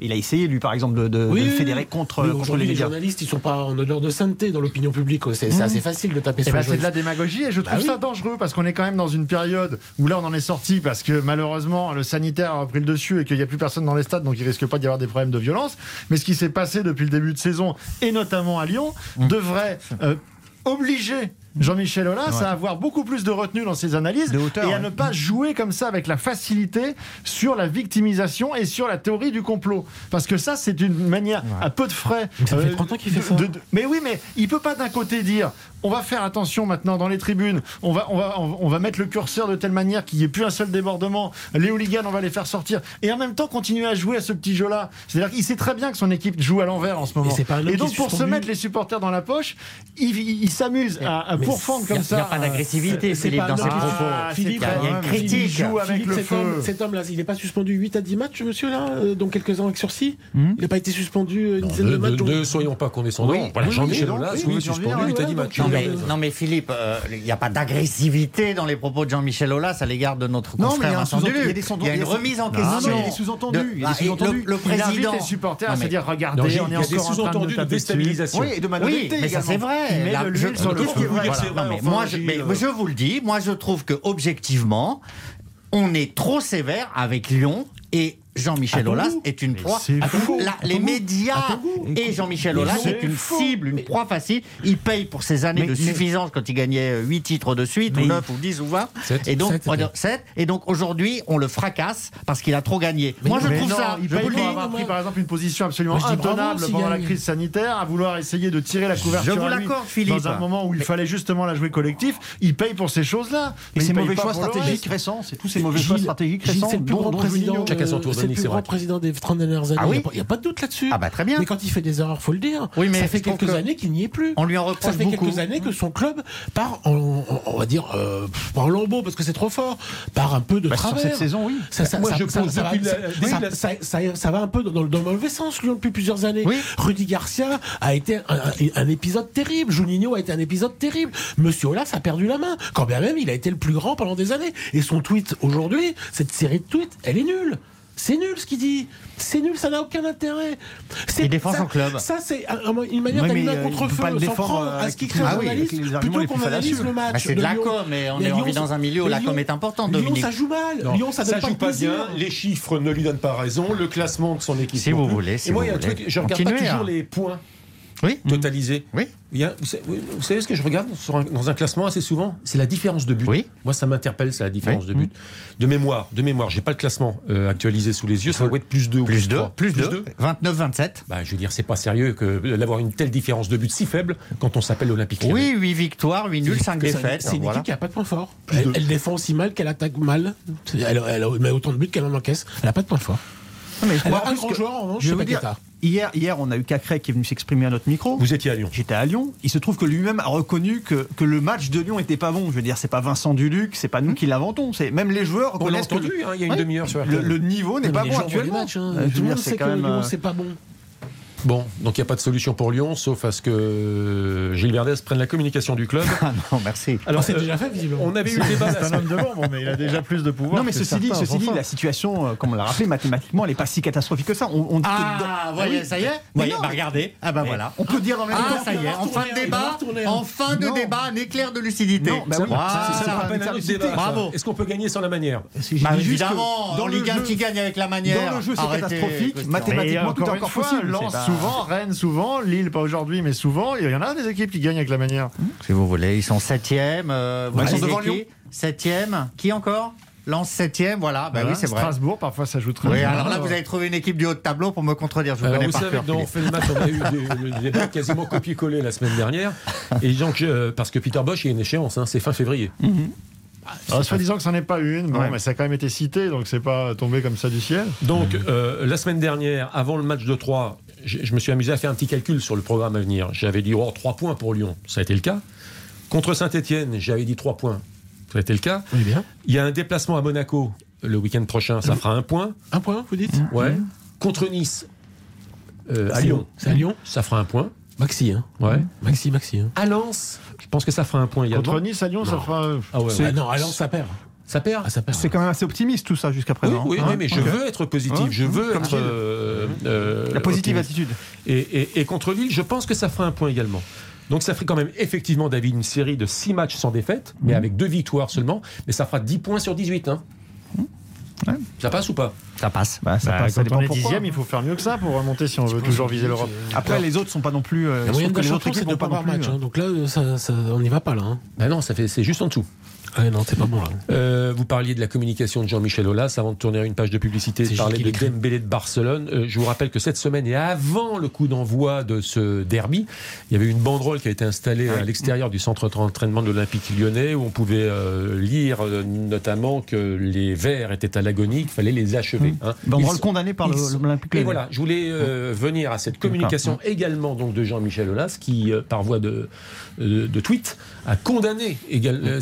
B: Il a essayé, lui, par exemple, de, de- de
C: oui,
B: fédérer contre,
C: Mais
B: contre les
C: aujourd'hui, les
B: médias.
C: journalistes, ils sont pas en odeur de sainteté dans l'opinion publique. C'est c'est assez facile de taper
H: Eh
C: sur
H: ben, c'est de la démagogie et je trouve
C: Bah oui.
H: ça dangereux parce qu'on est quand même dans une période où là on en est sorti parce que malheureusement le sanitaire a pris le dessus et qu'il n'y a plus personne dans les stades donc il risque pas d'y avoir des problèmes de violence. Mais ce qui s'est passé depuis le début de saison et notamment à Lyon devrait euh, obliger Jean-Michel Aulas
B: Ouais.
H: à avoir beaucoup plus de retenue dans ses analyses
B: hauteur,
H: et à
B: ouais.
H: ne pas jouer comme ça avec la facilité sur la victimisation et sur la théorie du complot. Parce que ça, c'est une manière à peu de frais.
C: Mais ça fait
H: euh,
C: 30 ans qu'il fait
H: de-
C: ça.
H: de- de- mais oui, mais il peut pas d'un côté dire on va faire attention maintenant dans les tribunes, on va, on va, on va mettre le curseur de telle manière qu'il n'y ait plus un seul débordement, les hooligans, on va les faire sortir, et en même temps continuer à jouer à ce petit jeu-là. C'est-à-dire qu'il sait très bien que son équipe joue à l'envers en ce moment.
C: pas
H: Et donc pour se mettre les supporters dans la poche, il, il- il s'amuse à, à pourfendre
I: Il
H: comme
I: n'y
H: ça.
I: a pas d'agressivité,
C: C'est
I: Philippe, dans ses propos.
H: Ah,
C: Philippe,
I: Il y a- il une critique.
H: il joue avec
C: Philippe,
H: le
C: cet
H: feu.
C: homme, cet homme-là, il n'est pas suspendu 8 à 10 matchs, monsieur, là, euh, dont quelques-uns avec sursis
B: Hmm.
C: Il n'a pas été suspendu euh, une
A: Non,
C: dizaine
A: ne,
C: de matchs
A: ne- soyons pas condescendants. Voilà, Jean-Michel Aulas,
C: oui,
A: suspendu,
C: oui,
A: 8 à
C: oui,
A: 10 matchs.
I: Non mais, non mais Philippe, euh, il n'y a pas d'agressivité dans les propos de Jean-Michel Aulas à l'égard de notre
B: Non, mais
I: confrère
B: il y
I: Vincent Duluc.
B: il y a des sous-
I: Il y a une
B: il y
I: remise en question.
B: non, il y a des sous-entendus, il y.
I: Le,
H: Il
I: président.
H: les supporters à se
I: mais-
H: dire regardez, on est
A: il y
H: encore en train de nous
A: sous-entendus de déstabilisation.
B: Oui, et de
I: Oui,
B: malhonnêteté
I: mais ça c'est vrai.
H: Il
I: moi, je vous le dis, moi je trouve que objectivement, on est trop sévère avec Lyon et Jean-Michel Aulas est une proie. La- les médias et Jean-Michel Aulas
C: c'est
I: est une cible, une proie facile. Il paye pour ses années
B: Mais-
I: de
B: mais-
I: suffisance quand il gagnait 8 titres de suite, ou
B: Mais-
I: 9, ou 10, ou 20.
A: Sept.
I: Et donc,
C: Sept,
I: on va dire
C: c'était.
I: sept. Et donc aujourd'hui, on le fracasse parce qu'il a trop gagné. moi, je trouve
H: non,
I: ça.
H: Il
I: je
H: paye pour avoir pris par exemple une position absolument intenable pendant la crise sanitaire, à vouloir essayer de tirer la couverture
I: Je vous l'accorde, Philippe.
H: dans un moment où il fallait justement la jouer collectif. Il paye pour ces choses-là.
B: Et
H: Mais
B: ces
H: il paye
B: mauvais choix stratégiques récents, c'est tous ces mauvais choix stratégiques récents.
C: c'est le plus
B: dont
C: président,
B: Juninho.
A: Chacun son tour,
C: euh, c'est le plus grand président des 30 dernières années.
I: Ah oui
C: Il n'y a, pas de doute là-dessus.
I: Ah bah très bien.
C: Mais quand il fait des erreurs, faut le dire.
I: Oui, mais
C: ça fait quelques
I: que-
C: années qu'il n'y est plus.
I: On lui en
C: Ça
I: reproche
C: fait
I: beaucoup.
C: quelques années que son club part en, on va dire, euh, en lambeau parce que c'est trop fort, part un peu de
B: Bah, sur cette saison, oui.
C: Ça, ça,
A: Moi,
C: ça-
A: je
C: ça-
A: pose
C: ça va- ça- ça- ça- ça- ça va un peu dans, le- dans le mauvais sens, Lyon, depuis plusieurs années.
I: Oui.
C: Rudy Garcia a été un, un- épisode terrible. Juninho a été un épisode terrible. Monsieur Aulas a perdu la main. Quand bien même, il a été le plus grand pendant des années. Et son tweet aujourd'hui, cette série de tweets, elle est nulle. C'est nul ce qu'il dit. C'est nul, ça n'a aucun intérêt. C'est-
I: Il défend
C: ça-
I: son club.
C: Ça, c'est un- un- une manière
B: Oui,
C: d'allumer un
B: euh,
C: contre-feu. s'en prendre
B: euh,
C: à ce qui crée
I: Ah oui,
C: journaliste, plutôt qu'on analyse le match.
I: Bah, c'est de la
C: Lyon.
I: com, mais on est- on
C: Lyon,
I: vit dans un milieu où la com est importante,
C: Lyon, ça joue mal.
A: Non,
C: Lyon, ça donne pas
A: joue pas
C: plaisir.
A: bien. Les chiffres ne lui donnent pas raison. Le classement de son équipe.
I: Si vous voulez, si
A: Et moi, il y a un truc, je regarde pas toujours
I: hein.
A: les points.
I: Oui.
A: totalisés.
I: Oui.
A: Il y a- vous, savez, vous savez ce que je regarde sur un- dans un classement assez souvent? C'est la différence de but.
I: Oui.
A: Moi, ça m'interpelle, c'est la différence
I: Oui.
A: de but. De mémoire, de mémoire. J'ai pas le classement euh, actualisé sous les yeux. Ça doit être plus 2 ou
I: Plus 2.
A: 3.
I: Plus
A: Plus
I: 2.
A: deux
I: 29-27.
A: Bah, je veux dire, c'est pas sérieux que d'avoir une telle différence de but si faible quand on s'appelle l'Olympique Lyonnais.
I: Oui, 8 victoires, 8 nuls, 5
C: C'est-
I: défaites.
C: C'est une
I: Voilà.
C: équipe qui n'a pas de point fort. Elle, elle défend aussi mal qu'elle attaque mal. Elle, elle met autant de buts qu'elle en encaisse. Elle n'a pas de point fort.
B: Non, mais
C: Elle a un grand
B: que-
C: joueur, en revanche,
B: je
C: c'est
B: veux dire. Hier, hier, on a eu Cacré qui est venu s'exprimer à notre micro.
A: Vous étiez à Lyon.
B: J'étais à Lyon. Il se trouve que lui-même a reconnu que, que le match de Lyon était pas bon. Je veux dire, c'est pas Vincent Duluc, c'est pas nous qui l'inventons. C'est même les joueurs
A: On l'a
B: reconnaissent que
A: entendu
B: le-
A: hein, il y a une
B: Ouais.
A: demi-heure sur
B: le, le niveau n'est
C: Non,
B: pas bon actuellement.
C: matchs, hein. Tout
B: je
C: le
B: veux
C: monde
B: dire,
C: sait
B: c'est
C: que
B: quand même.
C: Lyon, c'est pas bon.
A: Bon, donc il n'y a pas de solution pour Lyon, sauf à ce que Gilles Verdez prenne la communication du club.
I: Ah non, merci.
A: Alors,
C: c'est
A: euh,
C: déjà fait, visiblement.
A: On avait eu le débat.
H: C'est un homme de mais il a déjà plus de pouvoir.
B: Non, mais
H: que
B: ceci dit, ceci dit, la situation, euh, comme on l'a rappelé, mathématiquement, elle n'est pas si catastrophique que ça. On, on dit
I: Ah, voyez,
B: oui.
I: ça y est
B: Mais
I: Voyez,
B: non,
I: bah regardez. Ah bah
B: mais
I: voilà.
B: On peut dire le même
I: Ah,
B: temps.
I: ça y est, en fin de débat, en fin de
B: Non.
I: débat, un éclair de lucidité.
B: Non, bah oui.
I: Bravo.
A: Est-ce qu'on peut gagner sans la manière
I: Bah, évidemment,
B: dans
I: en
B: le
I: Ligue 1
B: jeu-
I: qui gagne avec la manière.
B: Dans le jeu, c'est catastrophique. Mathématiquement, tout est
H: encore
B: possible.
H: Souvent, Rennes souvent, Lille pas aujourd'hui, mais souvent. Il y en a des équipes qui gagnent avec la manière.
I: Si vous voulez, ils sont septième. Euh, vous
B: Bah, ils sont devant Lyon.
I: Septième. Qui encore? Lance septième, voilà. Bah
H: Voilà.
I: oui, c'est vrai.
H: Strasbourg, parfois, ça joue très
I: Oui,
H: bien.
I: alors là, vous avez trouvé une équipe du haut de tableau pour me contredire. Je vous
A: Alors,
I: connais
A: vous
I: par
A: savez,
I: cœur.
A: dans On fait le match, on a eu des, le débat quasiment copié-collé la semaine dernière. Et donc, euh, parce que Peter Bosch, il y a une échéance, hein, c'est fin février.
H: Alors, soit disant que ça n'est pas une, bon,
B: Ouais.
H: mais ça a quand même été cité, donc c'est pas tombé comme ça du ciel.
A: Donc, euh, la semaine dernière, avant le match de 3, je, je me suis amusé à faire un petit calcul sur le programme à venir. J'avais dit, oh, 3 points pour Lyon. Ça a été le cas. Contre Saint-Etienne, j'avais dit 3 points. Ça a été le cas.
C: Oui, bien.
A: Il y a un déplacement à Monaco le week-end prochain, ça fera un point.
C: Un point, vous dites
A: Ouais. Contre Nice, euh, à Lyon,
C: C'est à Lyon
A: ça fera un point.
C: Maxi, hein.
A: Ouais.
C: Maxi, Maxi. Hein.
A: À Lens, je pense que ça fera un point également.
H: Contre Nice à Lyon, ça fera.
A: ouais,
C: Ah
A: ouais.
C: non, à Lens, ça perd.
A: Ça perd
C: Ah, ça perd.
B: C'est quand même assez optimiste tout ça jusqu'à présent.
A: oui,
B: hein.
A: oui, mais je veux être positif, je veux
B: comme
A: être euh, euh,
B: La positive
A: optimiste.
B: attitude.
A: Et, et- et contre Lille, je pense que ça fera un point également. Donc ça ferait quand même effectivement, David, une série de 6 matchs sans défaite, mais avec deux victoires seulement. Mais ça fera 10 points sur 18. Hein.
B: Ouais.
A: Ça passe ou pas?
I: Ça passe.
B: Bah, ça
H: bah,
B: passe, ça
H: quand
B: dépend
H: on est
B: pourquoi.
H: dixième, il faut faire mieux que ça pour remonter si on veut toujours viser l'Europe.
B: Après, les autres sont pas non plus. euh, les autres équipes
C: de
B: n'ont
C: pas
B: pas non plus.
C: match.
B: euh,
C: hein. Donc là, ça, ça- on n'y va pas, là. Hein.
A: Ben non, ça fait, c'est juste en dessous.
C: Ah non, c'est pas bon, là.
A: Euh, vous parliez de la communication de Jean-Michel Aulas avant de tourner une page de publicité, de parler de. Dembélé de Barcelone. Euh, je vous rappelle que cette semaine et avant le coup d'envoi de ce derby, il y avait une banderole qui a été installée à l'extérieur du centre d'entraînement de l'Olympique lyonnais où on pouvait euh, lire notamment que les Verts étaient à l'agonie, qu'il fallait les achever. hein.
B: Banderole condamnée par l'Olympique
A: Et
B: Lyonnais.
A: voilà, je voulais venir à cette communication également donc de Jean-Michel Aulas qui, par voie de, de, de tweet, a condamné également.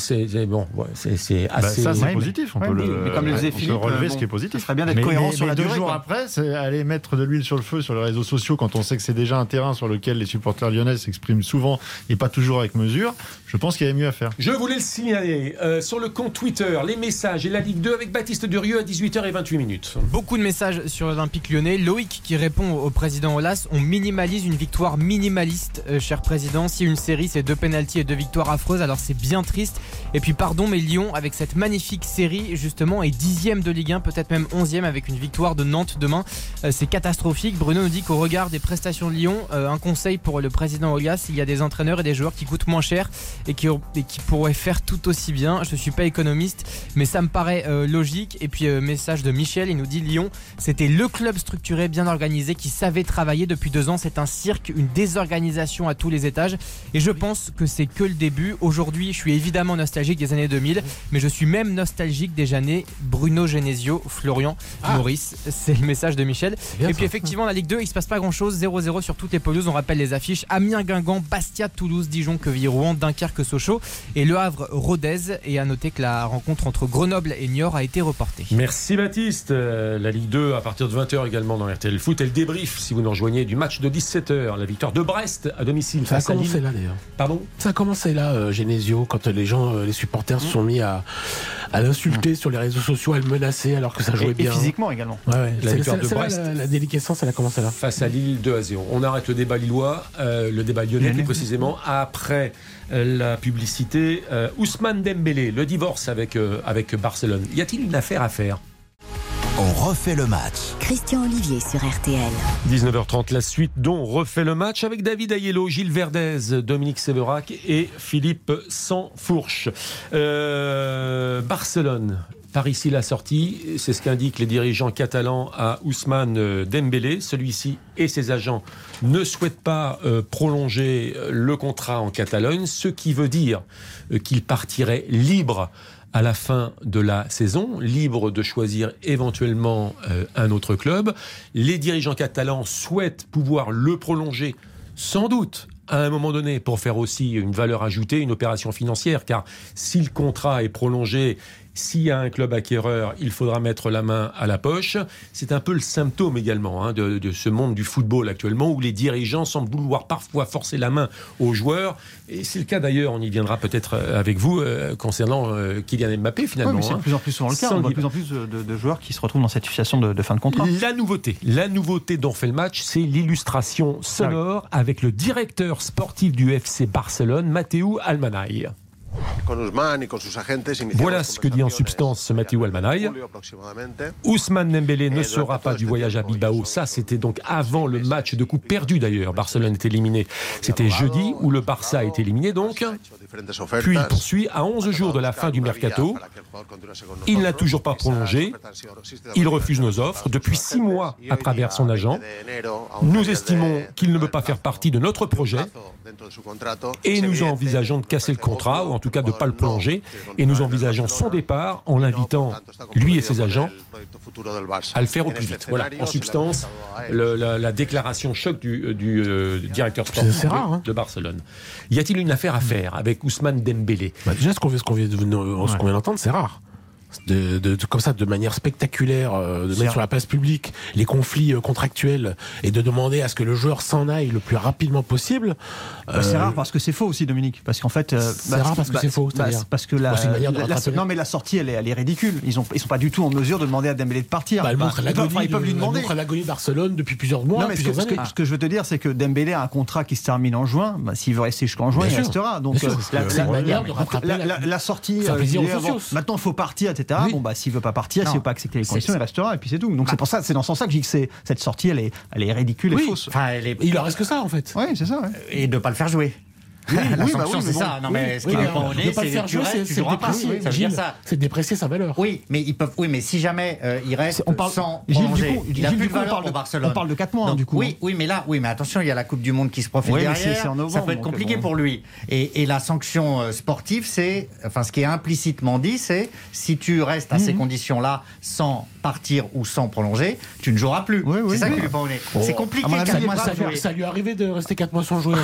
A: C'est bon,
H: Bah,
A: assez.
H: ça, c'est
B: Ouais,
H: positif. On
B: Ouais,
H: peut
B: mais-
H: le,
B: mais comme le disait
H: on peut
B: Philippe,
H: relever
B: euh,
H: ce qui est positif.
B: ça serait bien d'être cohérent
H: mais-
B: sur la
H: deux
B: durée,
H: jours
B: quoi.
H: après, c'est aller mettre de l'huile sur le feu sur les réseaux sociaux quand on sait que c'est déjà un terrain sur lequel les supporters lyonnais s'expriment souvent et pas toujours avec mesure. Je pense qu'il y avait mieux à faire.
A: Je voulais le signaler euh, sur le compte Twitter, les messages et la Ligue 2 avec Baptiste Durieux à 18h28 minutes.
F: Beaucoup de messages sur l'Olympique lyonnais. Loïc qui répond au président Olas on minimalise une victoire minimaliste, euh, cher président. Si une série c'est deux pénalties et deux victoires affreuses, alors c'est bien triste. Et puis pardon, mais Lyon, avec cette magnifique série, justement, est dixième de Ligue 1, peut-être même onzième avec une victoire de Nantes demain. Euh, c'est catastrophique. Bruno nous dit qu'au regard des prestations de Lyon, euh, un conseil pour le président Olas, il y a des entraîneurs et des joueurs qui coûtent moins cher et qui, et qui pourraient faire tout aussi bien. Je suis pas économiste, mais ça me paraît euh, logique. Et puis message de Michel, il nous dit Lyon, c'était le club structuré, bien organisé, qui savait travailler depuis deux ans. C'est un cirque, une désorganisation à tous les étages. Et je pense que c'est que le début. Aujourd'hui, je suis évidemment nostalgique des années 2000, mais je suis même nostalgique des années Bruno Genesio, Florian,
C: Ah.
F: Maurice. C'est le message de Michel.
C: bien,
F: Et puis effectivement, la Ligue 2, il se passe pas grand chose. 0-0 sur toutes les pelouses. On rappelle les affiches Amiens, Guingamp, Bastia, Toulouse, Dijon, Quevilly, Rouen, Dunkerque, Sochaux et Le Havre, Rodez. Et à noter que la rencontre entre Grenoble et Niort a été reportée.
A: Merci Baptiste. Euh, la Ligue 2 à partir de 20h également dans RTL Foot. Et le débrief, si vous nous rejoignez, du match de 17h. La victoire de Brest à domicile
C: Ça a
A: à
C: commencé
A: Lille.
C: là, d'ailleurs.
A: Pardon?
C: Ça a commencé là, euh, Genesio, quand les gens, euh, les supporters se sont mis à, à l'insulter sur les réseaux sociaux, à le menacer alors que ça jouait
B: Et, et
C: bien.
B: physiquement également.
C: Ouais, ouais.
A: La
C: C'est-
A: victoire
C: c'est-
A: de
C: c'est là,
A: Brest.
C: La, la déliquescence, elle a commencé là.
A: face à Lille 2 à 0. On arrête le débat lillois, euh, le débat lyonnais plus précisément, après euh, la publicité. Euh, Ousmane Dembélé, le divorce avec, euh, avec Barcelone. Y a-t-il une affaire à faire?
D: On refait le match.
E: Christian Olivier sur RTL.
A: 19h30, la suite dont refait le match avec David Ayello, Gilles Verdez, Dominique Séverac et Philippe Sansfourche. Euh, Barcelone. Par ici la sortie, c'est ce qu'indiquent les dirigeants catalans à Ousmane Dembélé. Celui-ci et ses agents ne souhaitent pas euh, prolonger le contrat en Catalogne, ce qui veut dire euh, qu'il partirait libre à la fin de la saison, libre de choisir éventuellement euh, un autre club. Les dirigeants catalans souhaitent pouvoir le prolonger sans doute à un moment donné pour faire aussi une valeur ajoutée, une opération financière, car si le contrat est prolongé, s'il y a un club acquéreur, il faudra mettre la main à la poche. C'est un peu le symptôme également hein, de, de ce monde du football actuellement où les dirigeants semblent vouloir parfois forcer la main aux joueurs. Et c'est le cas d'ailleurs, on y viendra peut-être euh, avec vous, euh, concernant euh, Kylian Mbappé finalement.
B: C'est
A: hein.
B: de plus en plus souvent le cas.
A: Sans
B: On voit de plus en plus de, de- joueurs qui se retrouvent dans cette situation de, de fin de contrat.
A: La nouveauté, la nouveauté dont fait le match, c'est l'illustration sonore avec le directeur sportif du FC Barcelone, Matteo Almanay. Voilà ce que dit en substance ce Matteo Almanay. Ousmane Dembélé ne sera pas du voyage à Bilbao. Ça, c'était donc avant le match de coupe perdu d'ailleurs. Barcelone est éliminé. C'était jeudi où le Barça est éliminé donc. Puis il poursuit à 11 jours de la fin du mercato. Il n'a toujours pas prolongé. Il refuse nos offres depuis six mois à travers son agent. Nous estimons qu'il ne veut pas faire partie de notre projet et nous envisageons de casser le contrat ou en tout cas de ne pas le prolonger et nous envisageons son départ en l'invitant, lui et ses agents, à le faire au plus vite. Voilà, en substance, le- la, la déclaration choc du, du, euh, directeur sportif
C: rare, hein.
A: de Barcelone. Y a-t-il une affaire à faire avec Ousmane Dembélé?
C: Bah, déjà, qu'on vient, ce qu'on vient d'entendre, c'est rare. De, de- de- comme ça, de manière spectaculaire, euh, de mettre sur la place publique les conflits euh, contractuels et de demander à ce que le joueur s'en aille le plus rapidement possible.
B: Bah, c'est
C: euh,
B: rare parce que c'est faux aussi, Dominique. Parce qu'en fait, euh,
C: C'est rare parce que c'est faux,
B: bah, parce que la,
C: Bah, de
B: non mais la sortie, elle est, elle est ridicule. Ils ont, ils sont pas du tout en mesure de demander à Dembélé de partir.
C: bah,
B: Bah, ils peuvent- ils lui demander.
C: l'agonie de Barcelone depuis plusieurs mois,
B: Non, mais ce que,
C: plusieurs
B: ce que- ce que je veux te dire, c'est que Dembélé a un contrat qui se termine en juin. Bah, S'il veut rester jusqu'en juin,
C: Bien
B: il
C: sûr.
B: restera. Donc, euh, la, sortie, euh, maintenant il faut partir, etc.
C: Oui.
B: Bon, bah, s'il veut pas partir, s'il veut pas accepter les conditions, il restera, et puis c'est tout. Donc, c'est pour ça, c'est dans ce sens-là que je dis que c'est- cette sortie, elle est, elle est ridicule et
C: Oui.
B: fausse.
I: Enfin, elle est-
C: Il en reste que ça, en fait.
B: Oui, c'est ça. ouais.
I: Et de ne pas le faire jouer. la
B: oui, bah
I: sanction,
B: oui, mais
I: c'est
B: bon.
I: ça. Non, mais ce qui honnête,
C: ne pas le
I: c'est
C: faire
I: tu
C: jouer,
I: restes,
C: c'est
I: tu
C: c'est
I: joueras pas.
C: déprécier.
I: Ça veut dire ça.
C: C'est déprécier sa valeur.
I: Oui, mais ils peuvent. Oui, mais si jamais euh, il reste
B: On parle-
I: sans
B: Gilles, du
I: prolonger,
B: coup,
I: il a
B: Gilles,
I: plus de valeur
B: parle de-
I: pour Barcelone.
B: on parle de quatre mois, hein, du coup,
I: Oui,
B: hein.
I: oui, mais là, oui, mais attention, il y a la Coupe du Monde qui se profile
B: Oui,
I: derrière.
B: c'est- c'est en novembre,
I: ça peut être compliqué
B: bon.
I: pour lui. Et, et la sanction euh, sportive, c'est, enfin, ce qui est implicitement dit, c'est si tu restes à
B: Mhm.
I: ces conditions-là sans partir ou sans prolonger, tu ne joueras plus.
B: Oui, oui,
I: c'est ça
B: oui.
I: qui lui est pas honnête.
C: Oh.
I: C'est compliqué.
B: Est
C: Ça, lui- est arrivé de rester 4 mois sans jouer.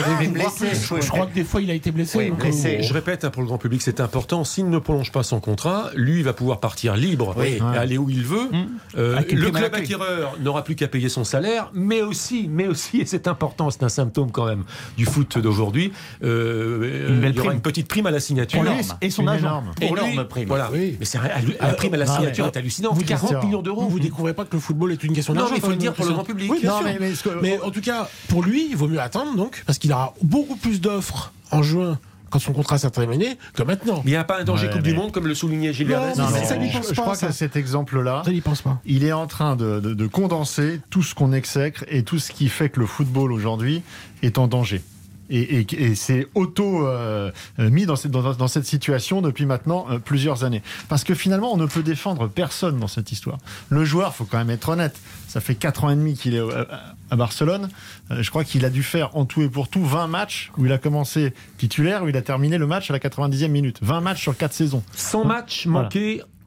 C: crois- je crois que des fois il a été blessé.
I: Oui,
C: donc,
I: blessé.
C: euh,
A: Je répète, hein, pour le grand public, c'est important. S'il ne prolonge pas son contrat, lui, il va pouvoir partir libre
I: Oui.
A: et aller où il veut. Euh,
B: Avec une
A: le club acquéreur n'aura plus qu'à payer son salaire, mais aussi, mais aussi, et c'est important, c'est un symptôme quand même du foot d'aujourd'hui. euh,
B: Une belle
A: il y aura
B: prime.
A: une petite prime à la signature.
B: Lui et son agent.
H: énorme.
A: Pour lui,
I: Énorme prime.
A: Voilà.
C: Oui.
A: Mais c'est un- la prime à la
C: Non,
A: signature est hallucinante.
C: Vous
A: 40
C: dites-
A: millions d'euros.
C: Vous découvrez pas que le football est une question
A: Non,
C: d'argent.
A: mais il faut le dire pour le grand public.
C: Oui, bien
H: Non,
C: sûr.
H: mais- mais ce que-
C: Mais en tout cas, pour lui, il vaut mieux attendre donc, parce qu'il aura beaucoup plus d'offres en juin quand son contrat sera terminé que maintenant.
A: Mais il n'y a pas un danger
H: Ouais,
A: Coupe du Monde, comme le soulignait Gilles
C: Non, ça, n'y
H: je-
C: pense
H: je
C: pas,
H: crois
C: ça.
H: que cet exemple-là,
C: Ça, il pense pas.
H: il est en train de, de- de condenser tout ce qu'on exècre et tout ce qui fait que le football aujourd'hui est en danger. Et, et- et c'est auto euh, euh, mis dans cette, dans, dans cette situation depuis maintenant euh, plusieurs années. Parce que finalement, on ne peut défendre personne dans cette histoire. Le joueur, faut quand même être honnête. Ça fait 4 ans et demi qu'il est à, Barcelone. Euh, je crois qu'il a dû faire en tout et pour tout 20 matchs où il a commencé titulaire, où il a terminé le match à la 90e minute. 20 matchs sur 4 saisons.
A: 100 matchs
H: Voilà.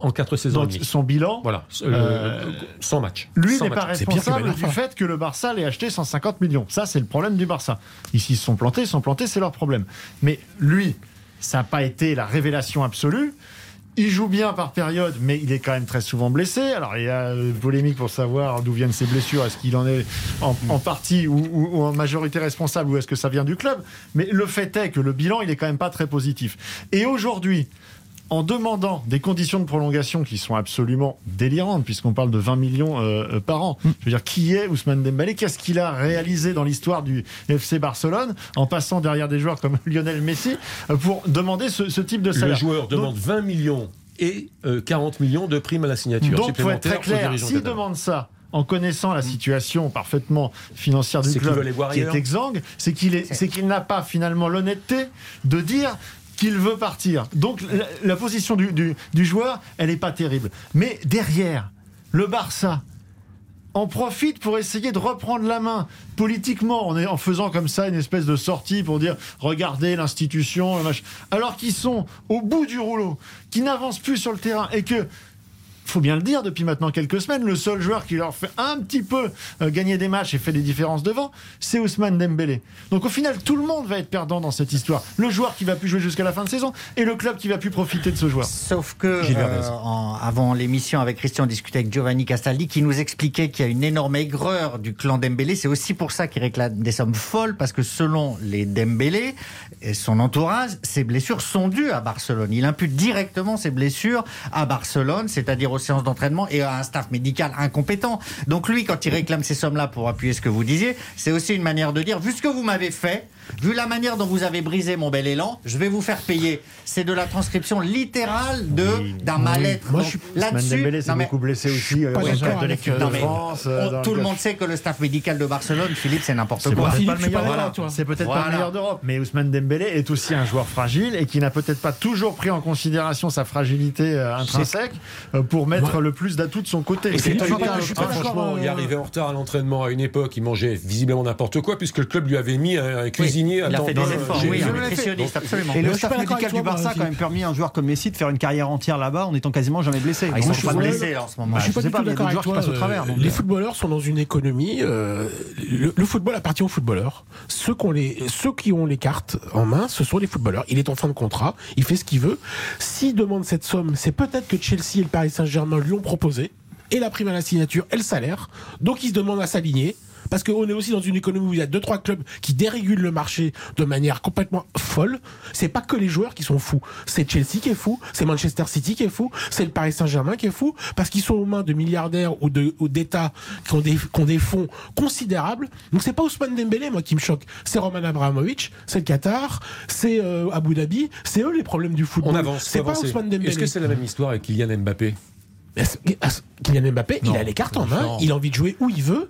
A: En 4 saisons.
H: Donc son bilan,
A: Voilà, euh,
H: Euh,
A: 100 matchs.
H: lui
A: 100
H: n'est pas responsable du fait que le Barça l'ait acheté 150 millions. Ça, c'est le problème du Barça. Ici, ils se sont plantés, ils se sont plantés, c'est leur problème. Mais lui, ça n'a pas été la révélation absolue. Il joue bien par période, mais il est quand même très souvent blessé. Alors, il y a euh, polémique pour savoir d'où viennent ses blessures. Est-ce qu'il en est en, en partie ou, ou- ou en majorité responsable ou est-ce que ça vient du club? Mais le fait est que le bilan, il est quand même pas très positif. Et aujourd'hui, en demandant des conditions de prolongation qui sont absolument délirantes, puisqu'on parle de 20 millions euh, euh, par an. Je veux dire, qui est Ousmane Dembélé? Qu'est-ce qu'il a réalisé dans l'histoire du FC Barcelone en passant derrière des joueurs comme Lionel Messi euh, pour demander ce, ce type de
A: Le
H: salaire
A: joueur
H: Donc,
A: demande 20 millions et euh, 40 millions de primes à la signature.
H: Donc, faut être très clair. S'il demande ça en connaissant la situation parfaitement financière du club qui est exsangue, c'est qu'il est, c'est qu'il n'a pas finalement l'honnêteté de dire qu'il veut partir. Donc la, position du, joueur, elle n'est pas terrible. Mais derrière, le Barça en profite pour essayer de reprendre la main politiquement en, en faisant comme ça une espèce de sortie pour dire regardez l'institution, alors qu'ils sont au bout du rouleau, qui n'avancent plus sur le terrain et que faut bien le dire, depuis maintenant quelques semaines, le seul joueur qui leur fait un petit peu euh, gagner des matchs et fait des différences devant, c'est Ousmane Dembélé. Donc au final, tout le monde va être perdant dans cette histoire. Le joueur qui va plus jouer jusqu'à la fin de saison et le club qui va plus profiter de ce joueur.
I: Sauf que, euh, en- avant l'émission avec Christian, on discutait avec Giovanni Castaldi qui nous expliquait qu'il y a une énorme aigreur du clan Dembélé. C'est aussi pour ça qu'il réclame des sommes folles, parce que selon les Dembélé et son entourage, ces blessures sont dues à Barcelone. Il impute directement ces blessures à Barcelone, c'est-à-dire aux séances d'entraînement et à un staff médical incompétent. Donc lui, quand il réclame ces sommes-là pour appuyer ce que vous disiez, c'est aussi une manière de dire, vu ce que vous m'avez fait, vu la manière dont vous avez brisé mon bel élan, je vais vous faire payer. C'est de la transcription littérale de d'un mal-être.
H: Moi,
I: Donc,
H: je suis-
I: là-dessus,
H: Ousmane Dembélé s'est beaucoup blessé aussi, euh, de l'équipe de
I: non, mais
H: France, euh,
I: on- tout
H: le
I: monde sait que le staff médical de Barcelone, Philippe, c'est n'importe
H: C'est
I: quoi.
H: peut-être pas
I: Voilà.
H: le meilleur d'Europe. C'est peut-être pas
I: Voilà.
H: le meilleur d'Europe, mais Ousmane Dembélé est aussi un joueur fragile et qui n'a peut-être pas toujours pris en considération sa fragilité euh, intrinsèque euh, pour mettre le plus d'atouts de son côté.
A: Et c'est
H: C'est
A: toujours
H: pas-
A: pas-
H: je suis pas d'accord,
A: franchement, il
H: euh,
A: arrivait en retard à l'entraînement à une époque, il mangeait visiblement n'importe quoi puisque le club lui avait mis un, cuisinier
I: il a fait des efforts, oui, un nutritionniste, absolument.
B: Et le staff médical du Barça a quand même permis à un joueur comme Messi de faire une carrière entière là-bas en étant quasiment jamais blessé.
I: Ah, ils sont
B: je
I: pas blessés, en ce moment.
C: Je suis pas d'accord avec toi.
B: passent au travers.
C: euh, les footballeurs sont dans une économie. euh, le, football appartient aux footballeurs. Ceux, qui ont les, ceux qui ont les cartes en main, ce sont les footballeurs. Il est en fin de contrat, il fait ce qu'il veut. S'il demande cette somme, c'est peut-être que Chelsea et le Paris Saint-Germain lui ont proposé. Et la prime à la signature et le salaire. Donc il se demande à s'aligner. Parce qu'on est aussi dans une économie où il y a deux trois clubs qui dérégulent le marché de manière complètement folle. C'est pas que les joueurs qui sont fous. C'est Chelsea qui est fou, c'est Manchester City qui est fou, c'est le Paris Saint-Germain qui est fou parce qu'ils sont aux mains de milliardaires ou de ou d'États qui ont des qui ont des fonds considérables. Donc c'est pas Ousmane Dembélé moi qui me choque, c'est Roman Abramovich, c'est le Qatar, c'est euh, Abu Dhabi, c'est eux les problèmes du football.
A: On avance.
C: C'est pas. Ousmane Dembélé.
A: Est-ce que c'est la même histoire avec Kylian Mbappé?
C: Kylian Mbappé, il a les cartes en main, il a envie de jouer où il veut.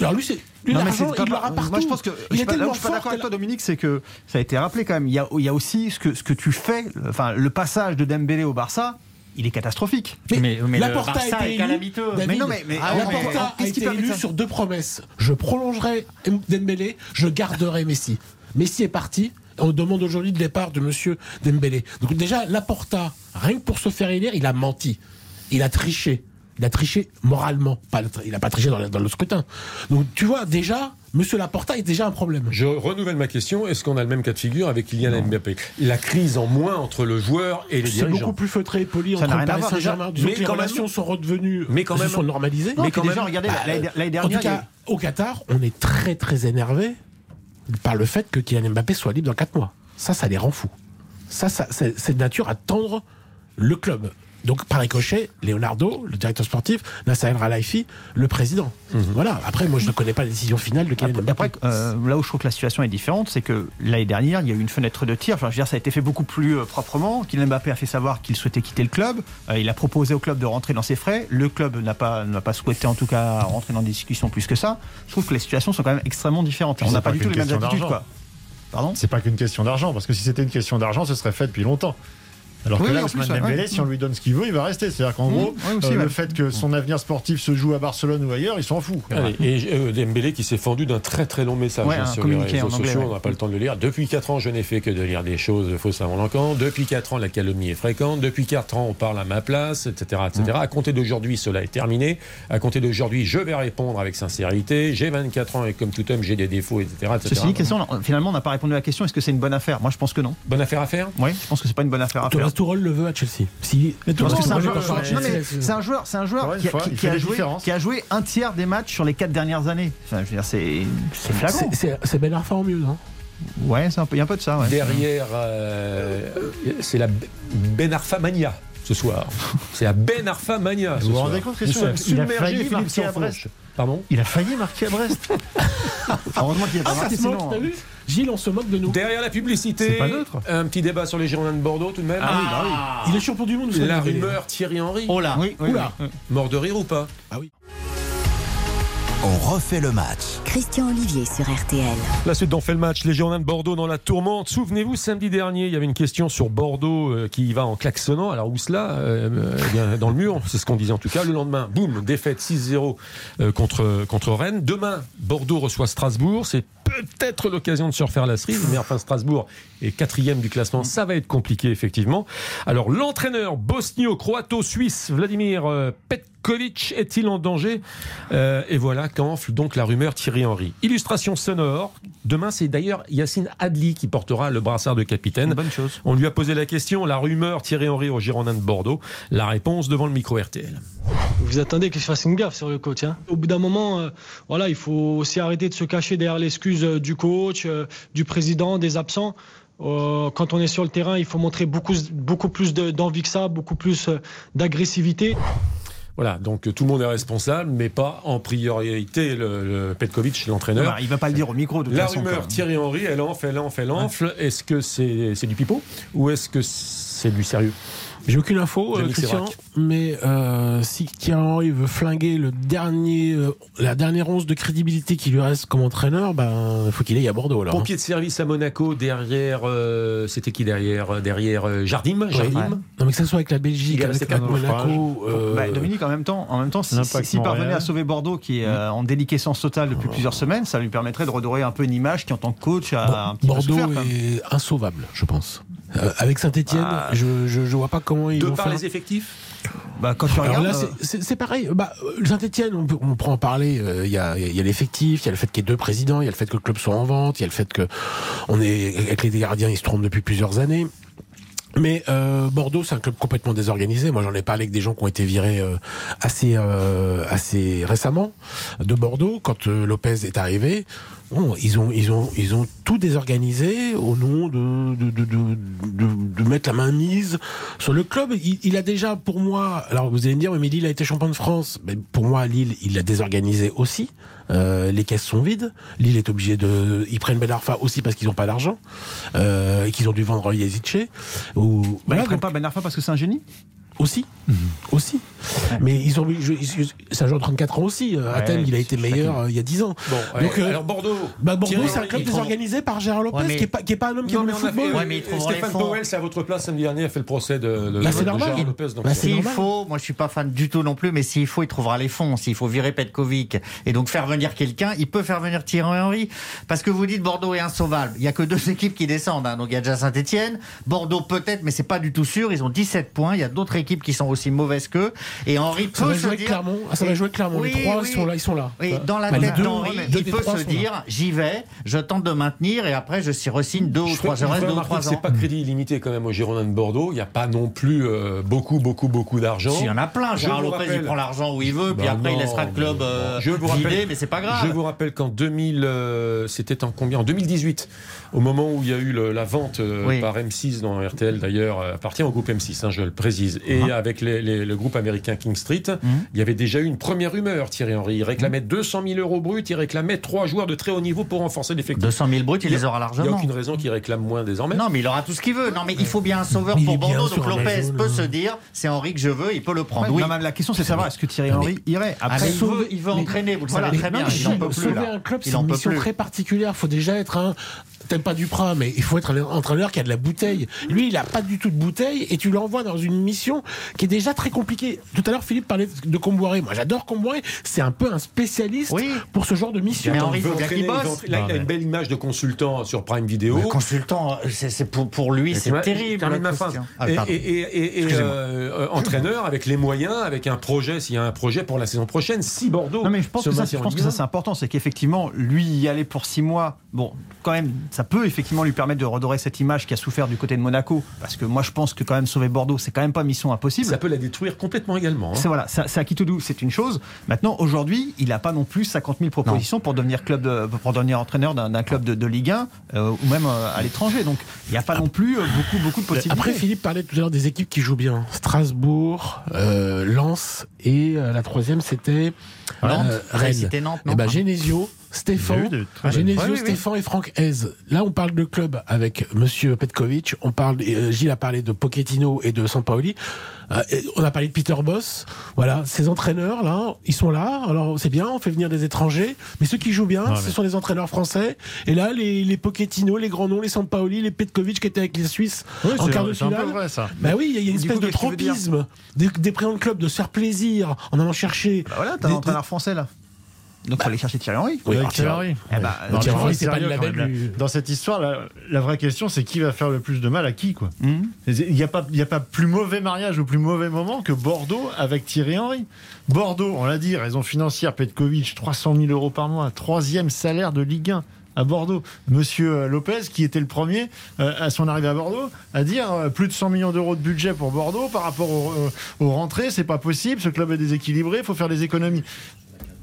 C: Alors lui, c'est lui,
B: Non, mais c'est
C: il l'aura partout.
B: Moi, je pense que
C: il
B: je suis pas, là où
C: tellement
B: je suis pas
C: fort
B: d'accord avec toi, Dominique, c'est que ça a été rappelé quand même. Il y a, il y a aussi ce que, ce que tu fais, enfin, le passage de Dembélé au Barça. Il est catastrophique.
C: Mais, Laporta a été élu, David,
B: mais non, mais, mais
C: Ah,
B: mais-
C: Laporta a été
B: permet
C: élu
B: ça
C: sur deux promesses. Je prolongerai Dembélé, je garderai Messi. Messi est parti. On demande aujourd'hui le départ de Monsieur Dembélé. Donc déjà, Laporta, rien que pour se faire élire, il a menti. Il a triché. Il a triché moralement. Pas, il n'a pas triché dans le, dans le scrutin. Donc tu vois, déjà, Monsieur Laporta est déjà un problème.
A: Je renouvelle ma question. Est-ce qu'on a le même cas de figure avec Kylian Mbappé? La crise en moins entre le joueur et les
C: C'est
A: dirigeants.
C: beaucoup plus feutré et poli
A: Ça
C: entre
A: n'a
C: le
A: rien à
C: Paris
A: voir,
C: Saint-Germain.
A: Mais
C: que les
A: quand même-
C: relations sont redevenues,
A: Mais quand
C: se
A: même-
C: sont normalisées.
A: Non, mais quand
B: déjà,
A: même-
B: regardez,
C: Bah,
B: l'année l'année
C: en tout
B: dernière, il
C: cas, au Qatar, on est très très énervé par le fait que Kylian Mbappé soit libre dans 4 mois. Ça, ça les rend fous. Ça, ça c'est c'est de nature à tendre le club. Donc, par ricochet, Leonardo, le directeur sportif, Nasser El Khelaifi, le président. Voilà. Après, moi, je ne connais pas la décision finale de Kylian Mbappé.
B: Après, euh, là où je trouve que la situation est différente, c'est que l'année dernière, il y a eu une fenêtre de tir. Enfin, je veux dire, ça a été fait beaucoup plus euh, proprement. Kylian Mbappé a fait savoir qu'il souhaitait quitter le club. Euh, il a proposé au club de rentrer dans ses frais. Le club n'a pas, n'a pas souhaité, en tout cas, rentrer dans des discussions plus que ça. Je trouve que les situations sont quand même extrêmement différentes. On n'a pas,
H: pas
B: du tout les mêmes attitudes, quoi. Pardon?
H: C'est pas qu'une question d'argent, parce que si c'était une question d'argent, ce serait fait depuis longtemps. Alors
B: Oui,
H: que là,
B: en
H: Ousmane
B: plus,
H: Dembélé,
B: ouais.
H: si on lui donne ce qu'il veut, il va rester. C'est-à-dire qu'en
B: Mmh,
H: gros,
B: ouais, aussi,
H: euh,
B: ouais.
H: le fait que son avenir sportif se joue à Barcelone ou ailleurs, il s'en fout.
A: Allez, et euh, Dembélé qui s'est fendu d'un très très long message
B: Ouais,
A: hein,
B: un
A: sur les
B: communiqué
A: réseaux
B: en anglais,
A: sociaux.
B: ouais.
A: On n'a pas le temps de le lire. Depuis 4 ans, je n'ai fait que de lire des choses fausses avant l'encan. Depuis 4 ans, la calomnie est fréquente. Depuis 4 ans, on parle à ma place, etc. etc.
B: Mmh.
A: À compter d'aujourd'hui, cela est terminé. À compter d'aujourd'hui, je vais répondre avec sincérité. J'ai 24 ans et comme tout homme, j'ai des défauts, etc. etc.
B: Ceci dit, question, finalement, on n'a pas répondu à la question est-ce que c'est une bonne affaire? Moi, je pense que non.
A: Bonne affaire à faire?
B: Oui, je pense que c'est pas une bonne affaire à faire.
C: Thomas Tuchel le veut à Chelsea. Si,
B: que c'est un joueur, c'est un joueur, c'est un joueur
H: Ouais,
B: qui, a-
H: une fois,
B: qui-
H: il
B: qui
H: fait
B: a
H: la
B: joué,
H: différence.
B: qui a joué un tiers des matchs sur les quatre dernières années. Enfin, je veux dire, c'est flagrant.
C: C'est- Ben Arfa en mieux, non
B: Ouais, il y a un peu de ça. Ouais.
A: Derrière, euh, c'est la Ben Arfa Mania. ce soir. C'est à Ben Arfa Mania. ce
H: Vous vous rendez compte,
A: sommes
H: il a
A: submergés,
H: failli
A: Philippe
H: marquer à. Brest.
A: Pardon
H: Il a failli marquer à Brest.
B: Heureusement qu'il a pas
C: Ah,
B: marqué
C: se moque,
B: sinon.
C: t'as vu Gilles, on se moque de nous.
A: Derrière la publicité,
H: C'est pas neutre.
A: un petit débat sur les Girondins de Bordeaux tout de même.
H: Ah oui, bah oui.
C: Il est champion du monde. vous
A: La rumeur Thierry Henry.
I: Oh là
B: Oui, oui,
C: Oula.
B: oui.
A: Mort de rire ou pas
D: On refait le match.
E: Christian Olivier sur RTL.
A: La suite d'en fait le match, les Girondins de Bordeaux dans la tourmente. Souvenez-vous, samedi dernier, il y avait une question sur Bordeaux euh, qui y va en klaxonnant. Alors où cela Euh, euh, eh bien, Dans le mur, c'est ce qu'on disait en tout cas. Le lendemain, boum, défaite 6-0 euh, contre, contre Rennes. Demain, Bordeaux reçoit Strasbourg. C'est peut-être l'occasion de se refaire la cerise. Mais enfin, Strasbourg est quatrième du classement. Ça va être compliqué, effectivement. Alors, l'entraîneur bosnio-croato-suisse Vladimir euh, Petkovic est-il en danger Euh, Et voilà qu'enfle donc la rumeur Thierry Henry. Illustration sonore. Demain, c'est d'ailleurs Yacine Adli qui portera le brassard de capitaine.
B: Bonne chose.
A: On lui a posé la question, la rumeur Thierry Henry au Girondin de Bordeaux. La réponse devant le micro RTL.
M: Vous attendez qu'il fasse une gaffe sur le coach. hein. Au bout d'un moment, euh, voilà, il faut aussi arrêter de se cacher derrière l'excuse euh, du coach, euh, du président, des absents. Euh, quand on est sur le terrain, il faut montrer beaucoup, beaucoup plus de- d'envie que ça, beaucoup plus d'agressivité.
A: Voilà, donc euh, tout le monde est responsable, mais pas en priorité le, le Petkovic, l'entraîneur.
B: Il va pas le dire au micro de toute
A: La
B: façon,
A: rumeur. Thierry Henry, elle enfle, elle enfle, elle enfle. Est-ce que c'est c'est du pipeau ou est-ce que c'est du sérieux?
C: J'ai aucune info, euh, Christian, mais euh, si Thierry Henry veut flinguer le dernier, euh, la dernière once de crédibilité qui lui reste comme entraîneur, ben il faut qu'il aille à Bordeaux alors. hein.
A: Pompier de service à Monaco derrière. euh, C'était qui derrière Derrière euh, Jardim, Jardim.
C: Non mais que ça soit avec la Belgique, avec
A: quatre
C: Monaco. euh,
B: Bah, Dominique, en même temps, en même temps, si, si- s'il parvenait à sauver Bordeaux, qui est euh, en déliquescence totale depuis plusieurs semaines, ça lui permettrait de redorer un peu une image qui, en tant que coach, a un petit peu
C: Bordeaux
B: souffert.
C: est insauvable, je pense. Euh, avec Saint-Etienne,
B: Ah.
C: je, je, je vois pas comment ils
A: De
C: vont
A: par
C: faire.
A: les effectifs
B: Bah, quand tu regardes,
C: là,
B: euh,
C: c'est- c'est pareil. Bah, Saint-Etienne, on, on pourra en parler. euh, Il y a, il y a l'effectif, il y a le fait qu'il y ait deux présidents, il y a le fait que le club soit en vente, il y a le fait que on est avec les gardiens, ils se trompent depuis plusieurs années. Mais euh, Bordeaux, c'est un club complètement désorganisé. Moi, j'en ai parlé avec des gens qui ont été virés euh, assez euh, assez récemment de Bordeaux quand euh, Lopez est arrivé. Bon, ils ont ils ont ils ont tout désorganisé au nom de de de, de, de- de mettre la main mise sur le club. Il, il a déjà pour moi. Alors vous allez me dire, mais Lille a été champion de France. Mais pour moi, Lille, il l'a désorganisé aussi. Euh, les caisses sont vides. Lille est obligé de. Ils prennent Ben Arfa aussi parce qu'ils n'ont pas d'argent euh, et qu'ils ont dû vendre Yazice. Ou
B: bah,
C: voilà,
B: il prend
C: donc-
B: pas Ben Arfa parce que c'est un génie?
C: Aussi, aussi. Mais ils ont, je- je- c'est un joueur de 34 ans aussi. Euh,
B: Ouais,
C: Athènes, il a été meilleur euh, il y a 10 ans.
A: Bon,
C: Donc, euh,
A: alors Bordeaux.
C: Bah Bordeaux, c'est un club désorganisé par Gérard Lopez,
I: Ouais, mais-
C: qui, est pas, qui est pas un homme qui
A: Non,
C: aime le football.
A: fait,
I: Ouais, mais
A: Stéphane
I: fonds.
A: Powell, c'est à votre place samedi dernier, a fait le procès de, de,
C: Bah, c'est
A: de
C: normal.
A: Gérard Lopez. Donc
C: Bah,
I: S'il faut, moi je suis pas fan du tout non plus, mais s'il faut, il trouvera les fonds. S'il faut virer Petkovic et donc faire venir quelqu'un, il peut faire venir Thierry Henry. Parce que vous dites Bordeaux est insauvable. Il y a que deux équipes qui descendent. hein. Donc il y a déjà Saint-Etienne. Bordeaux peut-être, mais c'est pas du tout sûr. Ils ont 17 points. Il y a d'autres équipes qui sont aussi mauvaises qu'eux. Et Henry
C: Ça
I: peut se dire.
C: Clermont. Ah, ça va jouer Clermont.
I: Oui,
C: les trois,
I: oui.
C: sont là. Ils sont là.
I: Oui,
C: Bah,
I: dans la
C: bah,
I: tête
C: deux
I: il peut se dire j'y vais, je tente de maintenir et après je s'y re-signe deux ou trois, je reste deux ou trois
A: c'est
I: ans.
A: pas crédit illimité quand même au Girondin de Bordeaux. Il n'y a pas non plus euh, beaucoup, beaucoup, beaucoup d'argent.
I: S'il y en a plein,
A: Je
I: Gérard Lopez, il prend l'argent où il veut, puis
A: Bah
I: après il laissera le club euh.
A: Je vous rappelle-
I: mais c'est pas grave.
A: Je vous rappelle qu'en 2000, euh, c'était en combien? En 2018, au moment où il y a eu le- la vente euh,
I: Oui.
A: par M6 dans RTL d'ailleurs, euh, appartient au groupe M6, hein, je le précise, et
I: Uh-huh.
A: avec les- les- le groupe américain King Street, il y avait déjà eu une première rumeur. Thierry Henry, il réclamait 200 000 euros bruts, il réclamait trois joueurs de très haut niveau pour renforcer l'effectif.
I: 200 000 bruts, il les aura
A: Il n'y a
I: largement.
A: aucune raison qu'il réclame moins désormais.
I: Non, mais il aura tout ce qu'il veut. Non, mais il faut bien un sauveur
C: Il
I: pour Bordeaux. Donc Lopez peut
C: hein.
I: se dire c'est Henri que je veux, il peut le prendre.
B: Ouais,
I: oui.
B: non, mais la question, c'est de savoir est-ce que Thierry
C: mais-
B: Henry irait
I: Ah,
B: après
I: mais il veut, il veut
C: mais-
I: entraîner, vous le
B: Voilà.
I: savez très bien. Il en peut plus.
C: sauver un club, c'est une mission très particulière. Il faut déjà être un. T'aimes pas Duprat, mais il faut être un entraîneur qui a de la bouteille. Lui, il a pas du tout de bouteille et tu l'envoies dans une mission qui est déjà très compliquée. Tout à l'heure, Philippe parlait de Comboiré. Moi, j'adore Comboiré. C'est un peu un spécialiste
I: Oui.
C: pour ce genre de mission.
I: Mais Henry,
A: il il
I: bosse.
A: a une belle image de consultant sur Prime Video.
I: Le consultant, c'est pour, pour lui, c'est terrible.
A: ma.
I: Christian. Ah,
A: et et- et- et- et,
I: Excusez-moi.
A: euh, euh, entraîneur avec les moyens, avec un projet, s'il y a un projet pour la saison prochaine, si Bordeaux.
B: Non mais je pense
A: se
B: que ça,
A: maintient
B: je
A: en
B: pense que
A: Ligue
B: ça
A: 1,
B: c'est important, c'est qu'effectivement lui y aller pour six mois, bon quand même ça peut effectivement lui permettre de redorer cette image qui a souffert du côté de Monaco, parce que moi je pense que quand même sauver Bordeaux c'est quand même pas mission impossible.
A: Ça peut la détruire complètement également. hein.
B: C'est voilà, ça, ça Akitoudou, c'est une chose. Maintenant, aujourd'hui, il n'a pas non plus 50 000 propositions pour devenir club, de- pour devenir entraîneur d'un club de, de Ligue 1 euh, ou même euh, à l'étranger. Donc, il n'y a pas non plus euh, beaucoup, beaucoup de possibilités.
C: Après, Philippe parlait tout à l'heure des équipes qui jouent bien. Strasbourg, euh, Lens et euh, la troisième c'était euh, Rennes.
I: cité Nantes,
C: Eh
I: non
C: ben, Genesio, Stéphane,
H: de
C: Genesio,
I: Oui, oui.
C: Stéphane et Franck Hez. Là, on parle de club avec Monsieur Petkovic. On parle, euh, Gilles a parlé de Pochettino et de Sampaoli. Euh, et on a parlé de Peter Boss. Voilà, ces entraîneurs là, ils sont là. Alors c'est bien, on fait venir des étrangers, mais ceux qui jouent bien, ce
H: mais-
C: sont les entraîneurs français. Et là, les, les Pochettino, les grands noms, les Sampaoli, les Petkovic qui étaient avec les Suisses
H: Oui,
C: en
H: c'est-
C: quart de
H: c'est un peu
C: finale.
H: vrai, ça.
C: Bah oui, il y a- il y a une espèce
B: coup,
C: de tropisme des, des présidents de club de se faire plaisir en allant chercher.
B: Bah voilà, t'as un entraîneur français là. Donc, il faut aller chercher Thierry Henry.
C: Oui, alors, Thierry-.
B: Eh
H: Non,
C: Henry, c'est pas le label du-
H: Dans cette histoire, la, la vraie question, c'est qui va faire le plus de mal à qui, quoi. Il n'y a, pas- il y a pas plus mauvais mariage ou plus mauvais moment que Bordeaux avec Thierry Henry. Bordeaux, on l'a dit, raison financière, Petkovic, 300 000 euros par mois, troisième salaire de Ligue 1 à Bordeaux. Monsieur euh, Lopez, qui était le premier euh, à son arrivée à Bordeaux, à dire euh, plus de 100 millions d'euros de budget pour Bordeaux par rapport aux, euh, aux rentrées, c'est pas possible, ce club est déséquilibré, il faut faire des économies.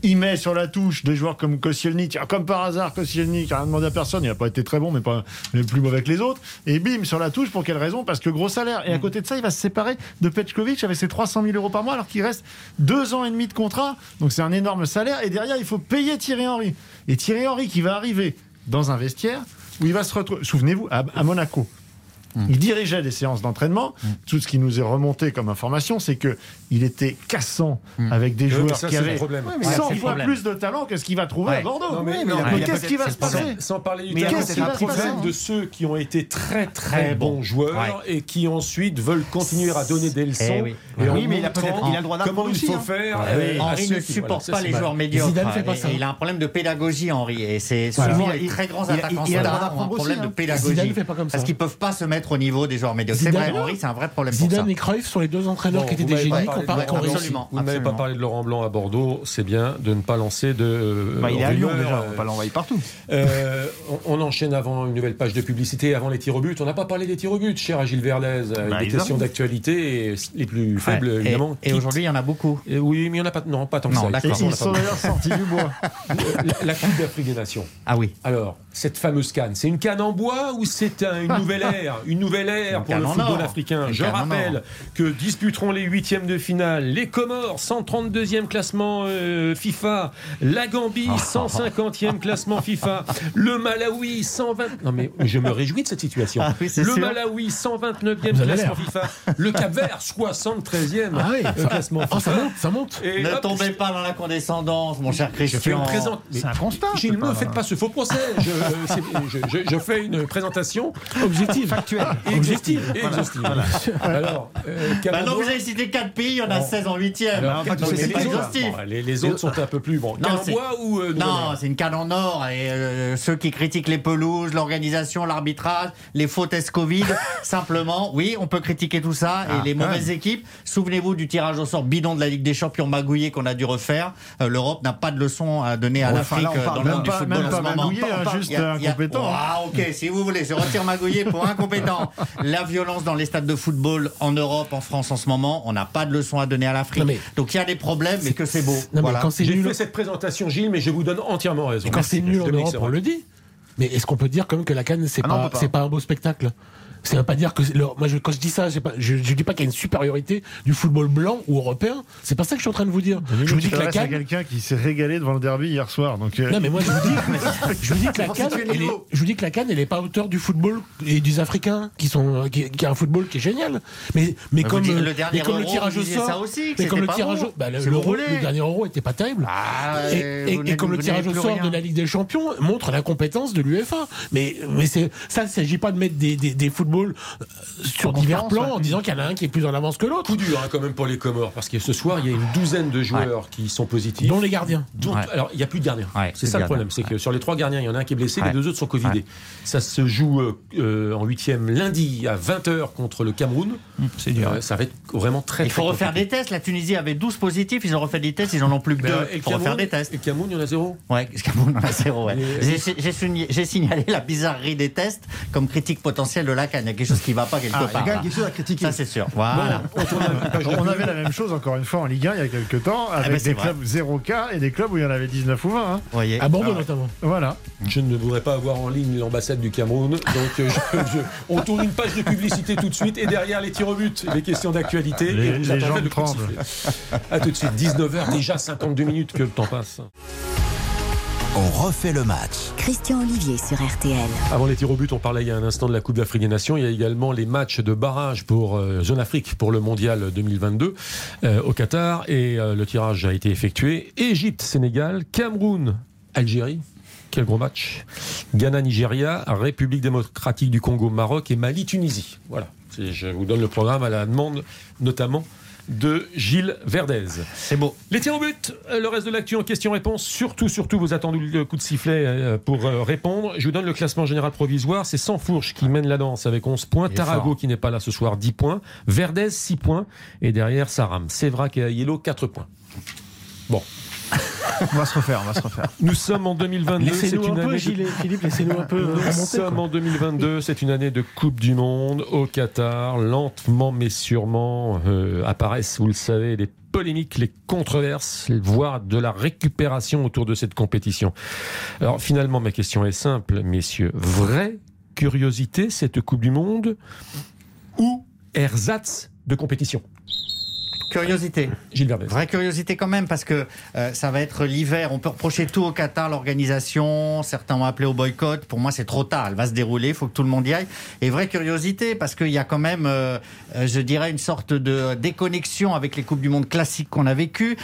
H: Il met sur la touche des joueurs comme Koscielny, comme par hasard, Koscielny, qui n'a rien demandé à personne, il n'a pas été très bon, mais pas mais plus mauvais que les autres. Et bim, sur la touche, pour quelle raison? Parce que gros salaire. Et à côté de ça, il va se séparer de Petkovic avec ses 300 000 euros par mois, alors qu'il reste deux ans et demi de contrat. Donc c'est un énorme salaire. Et derrière, il faut payer Thierry Henry. Et Thierry Henry qui va arriver dans un vestiaire où il va se retrouver, souvenez-vous, à, à Monaco. Il dirigeait des séances d'entraînement. Tout ce qui nous est remonté comme information, c'est que il était cassant avec des joueurs
A: ça,
H: qui avaient
A: problème.
I: Ouais, mais
H: 100
I: c'est le
H: fois
I: problème.
H: plus de talent que ce qu'il va trouver
I: Ouais.
H: à Bordeaux.
A: Non, mais-
H: qu'est-ce qui va se passer.
A: Sans parler du talent, c'est
I: un problème,
A: de ceux qui ont été très très, bons joueurs
I: Ouais.
A: et qui ensuite veulent continuer à donner des leçons.
I: Eh oui.
A: Et en
B: Oui, mais il a le droit d'apprendre
A: comment il faut
B: hein.
A: faire. Euh,
I: Henri ne supporte pas les joueurs médiocres. Il a un problème de pédagogie, Henri. Et c'est souvent
B: Il-
I: les très grands attaquants un problème de pédagogie. Parce qu'ils peuvent pas se mettre au niveau des joueurs médiocres. C'est vrai, Henri, c'est un vrai problème.
C: Zidane et Cruyff sont les deux entraîneurs qui étaient des génies
A: parlé de.
I: Absolument.
A: Vous ne pas parlé de Laurent Blanc à Bordeaux, c'est bien de ne pas lancer de. euh,
B: Bah, il est à Lyon déjà, on
A: euh,
B: va pas l'envoyer partout.
A: Euh, on, on enchaîne avant une nouvelle page de publicité, avant les tirs au but. On n'a pas parlé des tirs au but, cher Agile Verlaise. euh,
B: Bah,
A: des questions d'actualité les plus faibles,
I: Ouais.
A: Évidemment.
I: Et, aujourd'hui, il y en a beaucoup.
A: Et oui, mais il n'y en a pas, non, pas tant que
I: Non,
A: ça.
H: Et
A: On
H: ils
A: n'a
H: sont
A: pas-
H: d'ailleurs sortis du bois.
A: la, la Coupe d'Afrique des Nations.
I: Ah oui.
A: Alors, cette fameuse canne, c'est une canne en bois ou c'est un- une nouvelle ère? Une nouvelle ère
I: Une
A: pour le football
I: or.
A: africain.
I: Une
A: Je rappelle que disputeront les huitièmes de finale les Comores, 132e classement euh, FIFA, la Gambie, 150e classement FIFA, le Malawi, 120... Non mais je me réjouis de cette situation.
I: Ah oui,
A: le
I: sûr.
A: Malawi, 129e
C: Vous avez
A: classement. FIFA, le Cap-Vert, 73e
C: Ah oui,
A: euh, classement
C: Oh,
A: FIFA.
C: ça monte, ça monte.
A: Et
I: Ne
A: hop,
I: tombez pas dans la condescendance, mon cher
A: je fais
I: Christian.
B: C'est un constat.
A: Gilles,
B: c'est
A: ne faites pas ce faux procès. Je, je- je- je fais une présentation
C: Objectif.
B: Factuel.
A: et exhaustive. Alors, euh,
I: Bah non, vous avez cité 4 pays, il y en a
A: Bon.
I: 16 en 8ème.
A: Alors,
B: pas tous
I: Donc
B: ces
I: c'est
A: les
I: pas
A: autres-
I: exhaustif.
A: bon, les, autres sont un peu plus bois ou euh,
I: Non, c'est une canne en or et euh, ceux qui critiquent les pelouses, l'organisation, l'arbitrage, les faux tests Covid, simplement, oui, on peut critiquer tout ça et les mauvaises équipes. Souvenez-vous du tirage au sort bidon de la Ligue des Champions magouillé qu'on a dû refaire. Euh, L'Europe n'a pas de leçon à donner à
B: Bon,
I: l'Afrique dans le monde du football en ce moment.
H: hein, juste incompétent.
I: Ah ok, si vous voulez, je retire magouillé pour incompétent. La violence dans les stades de football en Europe, en France en ce moment, on n'a pas de leçon à donner à l'Afrique.
C: Mais-
I: Donc il y a des problèmes, mais que c'est beau. Voilà.
A: J'ai
C: nul,
A: fait cette présentation, Gilles, mais je vous donne entièrement raison.
C: et quand c'est nul en Europe, on le dit. Mais est-ce qu'on peut dire quand même que la canne c'est
B: Ah
C: pas
B: peut pas.
C: c'est pas un beau spectacle? Ça veut pas dire que moi je, quand je dis ça, pas, je, je dis pas qu'il y a une supériorité du football blanc ou européen. C'est pas ça que je suis en train de vous dire. Je vous dis que la
H: à
C: canne.
H: quelqu'un qui s'est régalé devant le derby hier soir. Donc, euh,
C: Non mais moi je vous dis, je vous dis que la
I: le
C: elle est,
I: niveau.
C: je vous dis que la canne, elle est pas à hauteur du football et des Africains qui sont, qui, qui a un football qui est génial. Mais mais comme
I: dites,
C: euh,
I: le
C: mais comme le tirage au sort,
I: aussi,
C: mais comme le tirage, au- bah, le, l'euro- dernier euro était pas terrible.
I: Ah,
C: et,
I: euh,
C: et- comme le tirage au sort de la Ligue des Champions montre l'incompétence de l'UEFA. Mais, mais c'est, ça, il ne s'agit pas de mettre des, des, des footballs euh, sur divers plans
B: ouais.
C: en disant qu'il y en a un qui est plus en avance que l'autre.
A: Coup dur hein, quand même pour les Comores, parce que ce soir, il y a une douzaine de joueurs qui sont positifs.
C: Dont les gardiens.
A: Donc,
I: Ouais.
A: alors, il n'y a plus de gardiens.
I: Ouais,
A: c'est ça le problème. C'est que sur les trois gardiens, il y en a un qui est blessé,
I: Ouais.
A: les deux autres sont Covidés.
I: Ouais.
A: Ça se joue euh, euh, en huitième lundi à 20h contre le Cameroun.
B: C'est dur.
A: Euh, ça va être vraiment très
I: Il faut
A: très
I: refaire
A: compliqué.
I: des tests. La Tunisie avait 12 positifs, ils ont refait des tests, ils en ont plus que deux. Il faut refaire des tests.
A: Et le Cameroun, il y en a zéro.
I: Ouais, Cameroun en a zéro. J'ai- signalé la bizarrerie des tests comme critique potentielle de la CAN. Il y a quelque chose qui ne va pas quelque
B: Ah, il y a
I: part.
B: quand même
I: là.
B: quelque chose à critiquer.
I: Ça, c'est sûr. Voilà.
H: On avait la même chose encore une fois en Ligue 1 il y a quelques temps avec
I: ben, c'est
H: des
I: vrai.
H: clubs 0K et des clubs où il y en avait 19 ou 20. hein.
I: Voyez.
C: À Bordeaux
H: Ah.
C: notamment.
H: Voilà.
A: Je ne voudrais pas avoir en ligne l'ambassade du Cameroun. Donc, euh, je- je- on tourne une page de publicité tout de suite. Et derrière, les tirs au but, les questions d'actualité.
H: Les-
A: et vous
H: les jambes
A: le
H: tremblent.
A: À tout de suite. 19h, déjà 52 minutes que le temps passe.
D: On refait le match.
E: Christian Olivier sur RTL.
A: Avant les tirs au but, on parlait il y a un instant de la Coupe d'Afrique des Nations. Il y a également les matchs de barrage pour euh, Zone Afrique pour le Mondial 2022 euh, au Qatar. Et euh, le tirage a été effectué. Égypte, Sénégal, Cameroun, Algérie. Quel gros match. Ghana, Nigeria, République démocratique du Congo, Maroc et Mali, Tunisie. Voilà. Je vous donne le programme à la demande notamment de Gilles Verdez.
I: C'est beau.
A: Les tirs au but, euh, le reste de l'actu en question-réponse. Surtout, surtout, vous attendez le coup de sifflet euh, pour euh, répondre. Je vous donne le classement général provisoire. C'est Sansfourche qui mène la danse avec 11 points. Tarago qui n'est pas là ce soir, 10 points. Verdez, 6 points. Et derrière, Saram. Sévrac et Ayello, 4 points. Bon.
B: On va se refaire, on va se refaire.
A: Nous sommes en 2022. C'est
C: Laissez-nous
A: une
C: un peu,
A: année de-
C: Gilles et Philippe, laissez-nous un peu
A: Nous
C: remonter.
A: sommes
C: quoi.
A: en 2022, c'est une année de Coupe du Monde au Qatar. Lentement mais sûrement euh, apparaissent, vous le savez, les polémiques, les controverses, voire de la récupération autour de cette compétition. Alors finalement, ma question est simple, messieurs. Vraie curiosité, cette Coupe du Monde ou ersatz de compétition?
I: Curiosité.
A: Gilles.
I: Vraie curiosité quand même, parce que euh, ça va être l'hiver. On peut reprocher tout au Qatar, l'organisation. Certains ont appelé au boycott. Pour moi, c'est trop tard. Elle va se dérouler. Il faut que tout le monde y aille. Et vraie curiosité, parce qu'il y a quand même, euh, euh, je dirais, une sorte de déconnexion avec les Coupes du Monde classiques qu'on a vécues.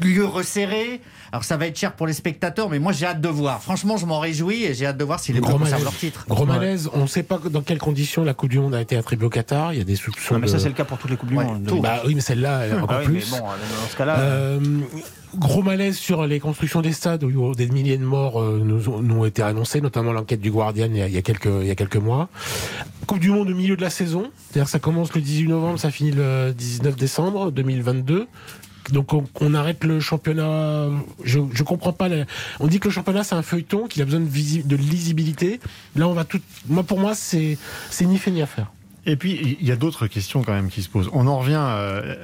I: Lieu resserré. Alors ça va être cher pour les spectateurs, mais moi j'ai hâte de voir. Franchement, je m'en réjouis et j'ai hâte de voir si les
C: Gros
I: conservent leur titre.
C: Gros malaise, on ne sait pas dans quelles conditions la Coupe du Monde a été attribuée au Qatar. Il y a des soupçons.
B: Ouais, mais ça,
C: de-
B: c'est le cas pour toutes les Coupes du
I: Ouais,
B: Monde.
I: tout.
C: Bah oui, mais celle-là, encore
B: Ah oui, mais
C: plus.
B: bon, dans ce cas-là.
C: Euh, gros malaise sur les constructions des stades où des milliers de morts euh, nous, ont, nous ont été annoncés, notamment l'enquête du Guardian il y, a, il y a quelques, il y a quelques mois. Coupe du Monde au milieu de la saison, c'est-à-dire ça commence le 18 novembre, ça finit le 19 décembre 2022. Donc on, arrête le championnat. Je, comprends pas. On dit que le championnat c'est un feuilleton, qu'il a besoin de lisibilité. Là on va tout. Moi pour moi c'est c'est ni fait ni à faire.
H: Et puis, il y a d'autres questions quand même qui se posent. On en revient. euh,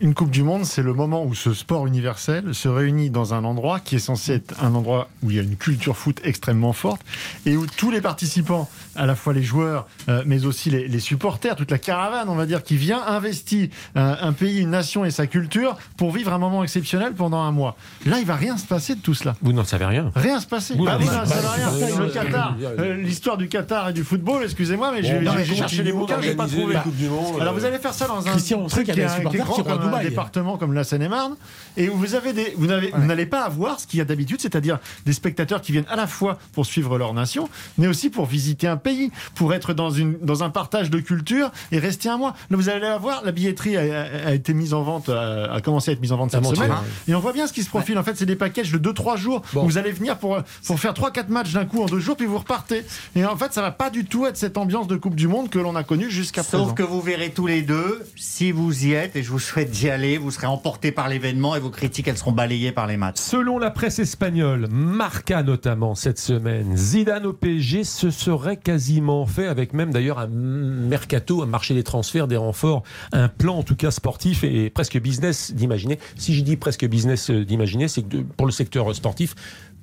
H: une Coupe du Monde, c'est le moment où ce sport universel se réunit dans un endroit qui est censé être un endroit où il y a une culture foot extrêmement forte et où tous les participants, à la fois les joueurs, euh, mais aussi les, les supporters, toute la caravane, on va dire, qui vient investit un, un pays, une nation et sa culture pour vivre un moment exceptionnel pendant un mois. Là, il va rien se passer de tout cela.
A: Vous n'en savez rien.
H: Rien se passer.
A: Vous
H: Bah oui, ça va rien.
A: Vous
H: Le Qatar, euh, l'histoire du Qatar et du football, excusez-moi, mais j'ai
A: Bon,
H: cherché les bouquins, j'ai pas trouvé.
A: la Coupe du Monde,
H: Alors
A: euh,
H: vous allez faire ça dans un
C: Christian, on sait
H: truc
C: qu'il y a des supporters qui
H: un département comme la Seine-et-Marne, et où vous avez des, vous n'avez, vous n'allez pas avoir ce qu'il y a d'habitude, c'est-à-dire des spectateurs qui viennent à la fois pour suivre leur nation, mais aussi pour visiter un pays, pour être dans une, dans un partage de culture et rester un mois. Là, vous allez avoir, la billetterie a, a- a été mise en vente, a, a commencé à être mise en vente cette semaine,
A: ouais.
H: et on voit bien ce qui se profile. En fait, c'est des packages de 2-3 jours
A: Bon.
H: où vous allez venir pour, pour faire 3-4 matchs d'un coup en deux jours, puis vous repartez. Et en fait, ça va pas du tout être cette ambiance de Coupe du Monde que l'on a connue jusqu'à présent.
I: Sauf que vous verrez tous les deux, si vous y êtes, et je vous souhaite d'y aller, vous serez emportés par l'événement et vos critiques, elles seront balayées par les matchs.
A: Selon la presse espagnole, Marca notamment cette semaine, Zidane au PSG se serait quasiment fait avec même d'ailleurs un mercato, un marché des transferts, des renforts, un plan en tout cas sportif et presque business d'imaginer. Si je dis presque business d'imaginer, c'est que pour le secteur sportif,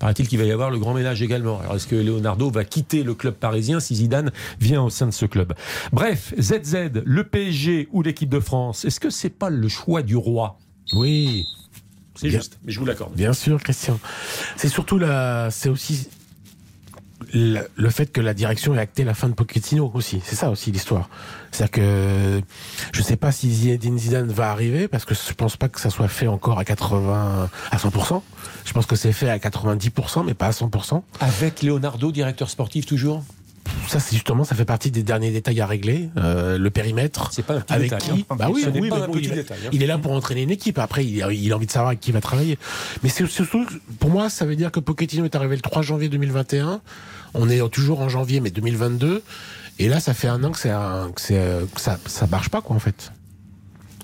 A: paraît-il qu'il va y avoir le grand ménage également. Alors est-ce que Leonardo va quitter le club parisien si Zidane vient au sein de ce club? Bref, ZZ, le PSG ou l'équipe de France, est-ce que c'est pas le choix du roi?
C: Oui.
A: C'est juste, mais je vous l'accorde.
C: Bien sûr, Christian. C'est surtout la, c'est aussi le, le fait que la direction ait acté la fin de Pochettino aussi. C'est ça aussi l'histoire. C'est-à-dire que je sais pas si Zinedine Zidane va arriver parce que je pense pas que ça soit fait encore à 80, à 100%. Je pense que c'est fait à 90%, mais pas à 100%.
A: Avec Leonardo, directeur sportif toujours?
C: Ça, c'est justement, ça fait partie des derniers détails à régler. Euh, le périmètre.
A: C'est pas un petit
C: avec
A: détail,
C: qui
A: hein.
C: Bah oui,
A: Ce n'est
C: oui,
A: pas
C: mais
A: un
C: bon,
A: petit
C: il,
A: détail, hein.
C: il est là pour entraîner une équipe. Après, il, il a envie de savoir avec qui il va travailler. Mais c'est surtout, pour moi, ça veut dire que Pochettino est arrivé le 3 janvier 2021. On est toujours en janvier, mais 2022. Et là, ça fait un an que, c'est un- que, c'est, que ça, ça marche pas, quoi, en fait.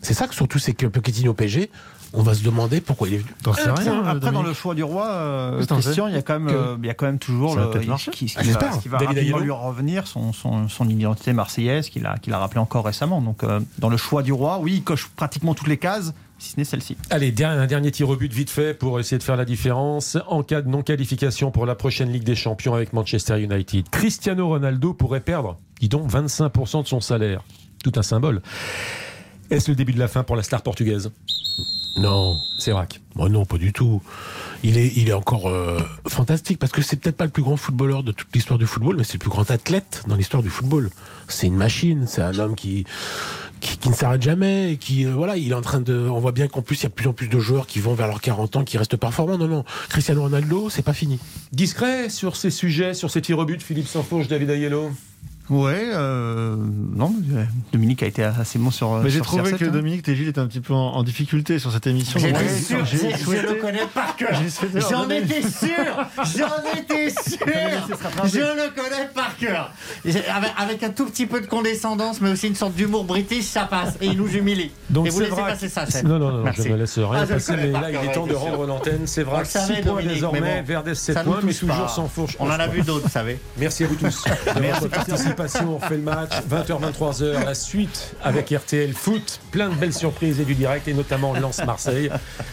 C: C'est ça que surtout, c'est que Pochettino PSG, on va se demander pourquoi il est venu.
B: Après, dans le choix du roi, euh, Christian, il y a quand même, euh, il y a quand même toujours le, qui, qui
C: Ah,
B: va, qui va
C: David
B: rapidement lui revenir, son, son, son identité marseillaise qu'il a, qu'il a rappelé encore récemment. Donc, euh, dans le choix du roi, oui, il coche pratiquement toutes les cases, si ce n'est celle-ci.
A: Allez, un dernier tir au but vite fait pour essayer de faire la différence. En cas de non-qualification pour la prochaine Ligue des Champions avec Manchester United, Cristiano Ronaldo pourrait perdre, dis donc, 25% de son salaire. Tout un symbole. Est-ce le début de la fin pour la star portugaise?
C: Non.
A: C'est vrai.
C: Oh non, pas du tout. Il est, il est encore euh, fantastique parce que c'est peut-être pas le plus grand footballeur de toute l'histoire du football, mais c'est le plus grand athlète dans l'histoire du football. C'est une machine, c'est un homme qui, qui, ne s'arrête jamais, et qui, euh, voilà, il est en train de. On voit bien qu'en plus, il y a de plus en plus de joueurs qui vont vers leurs 40 ans, qui restent performants. Non, non. Cristiano Ronaldo, c'est pas fini.
A: Discret sur ces sujets, sur ces tirs au but, Philippe Sansfourche, David Ayello
B: Ouais, euh, non, euh, Dominique a été assez bon sur.
H: Mais j'ai trouvé
B: CR7,
H: que
B: hein.
H: Dominique Tégil était un petit peu en, en difficulté sur cette émission.
I: J'étais
H: Donc,
I: sûr,
H: j'ai
I: j'ai- je le connais par cœur. J'en étais sûr, j'en étais sûr. Je le connais par cœur. Avec, avec un tout petit peu de condescendance, mais aussi une sorte d'humour british, ça passe. Et il nous humilie.
A: Donc
I: et vous
A: c'est
I: laissez
A: vrai.
I: passer ça.
A: Non, non, non,
I: Merci.
A: je ne laisse rien
I: Ah,
A: passer, mais
I: par
A: là, il est
I: ouais,
A: temps de rendre l'antenne. C'est vrai,
I: le
A: 6
I: savait,
A: points désormais, Verdès 7
I: ça nous
A: points, mais toujours sans fourche.
I: On en a vu d'autres, vous savez.
A: Merci à vous tous de participation. On refait le match, 20h, 23h, la suite avec RTL Foot. Plein de belles surprises et du direct, et notamment Lens-Marseille.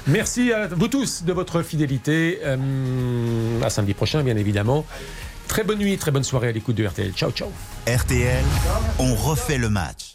A: Merci à vous tous de votre fidélité. Euh, à samedi prochain, bien évidemment. Très bonne nuit, très bonne soirée à l'écoute de RTL. Ciao, ciao.
D: RTL, on refait le match.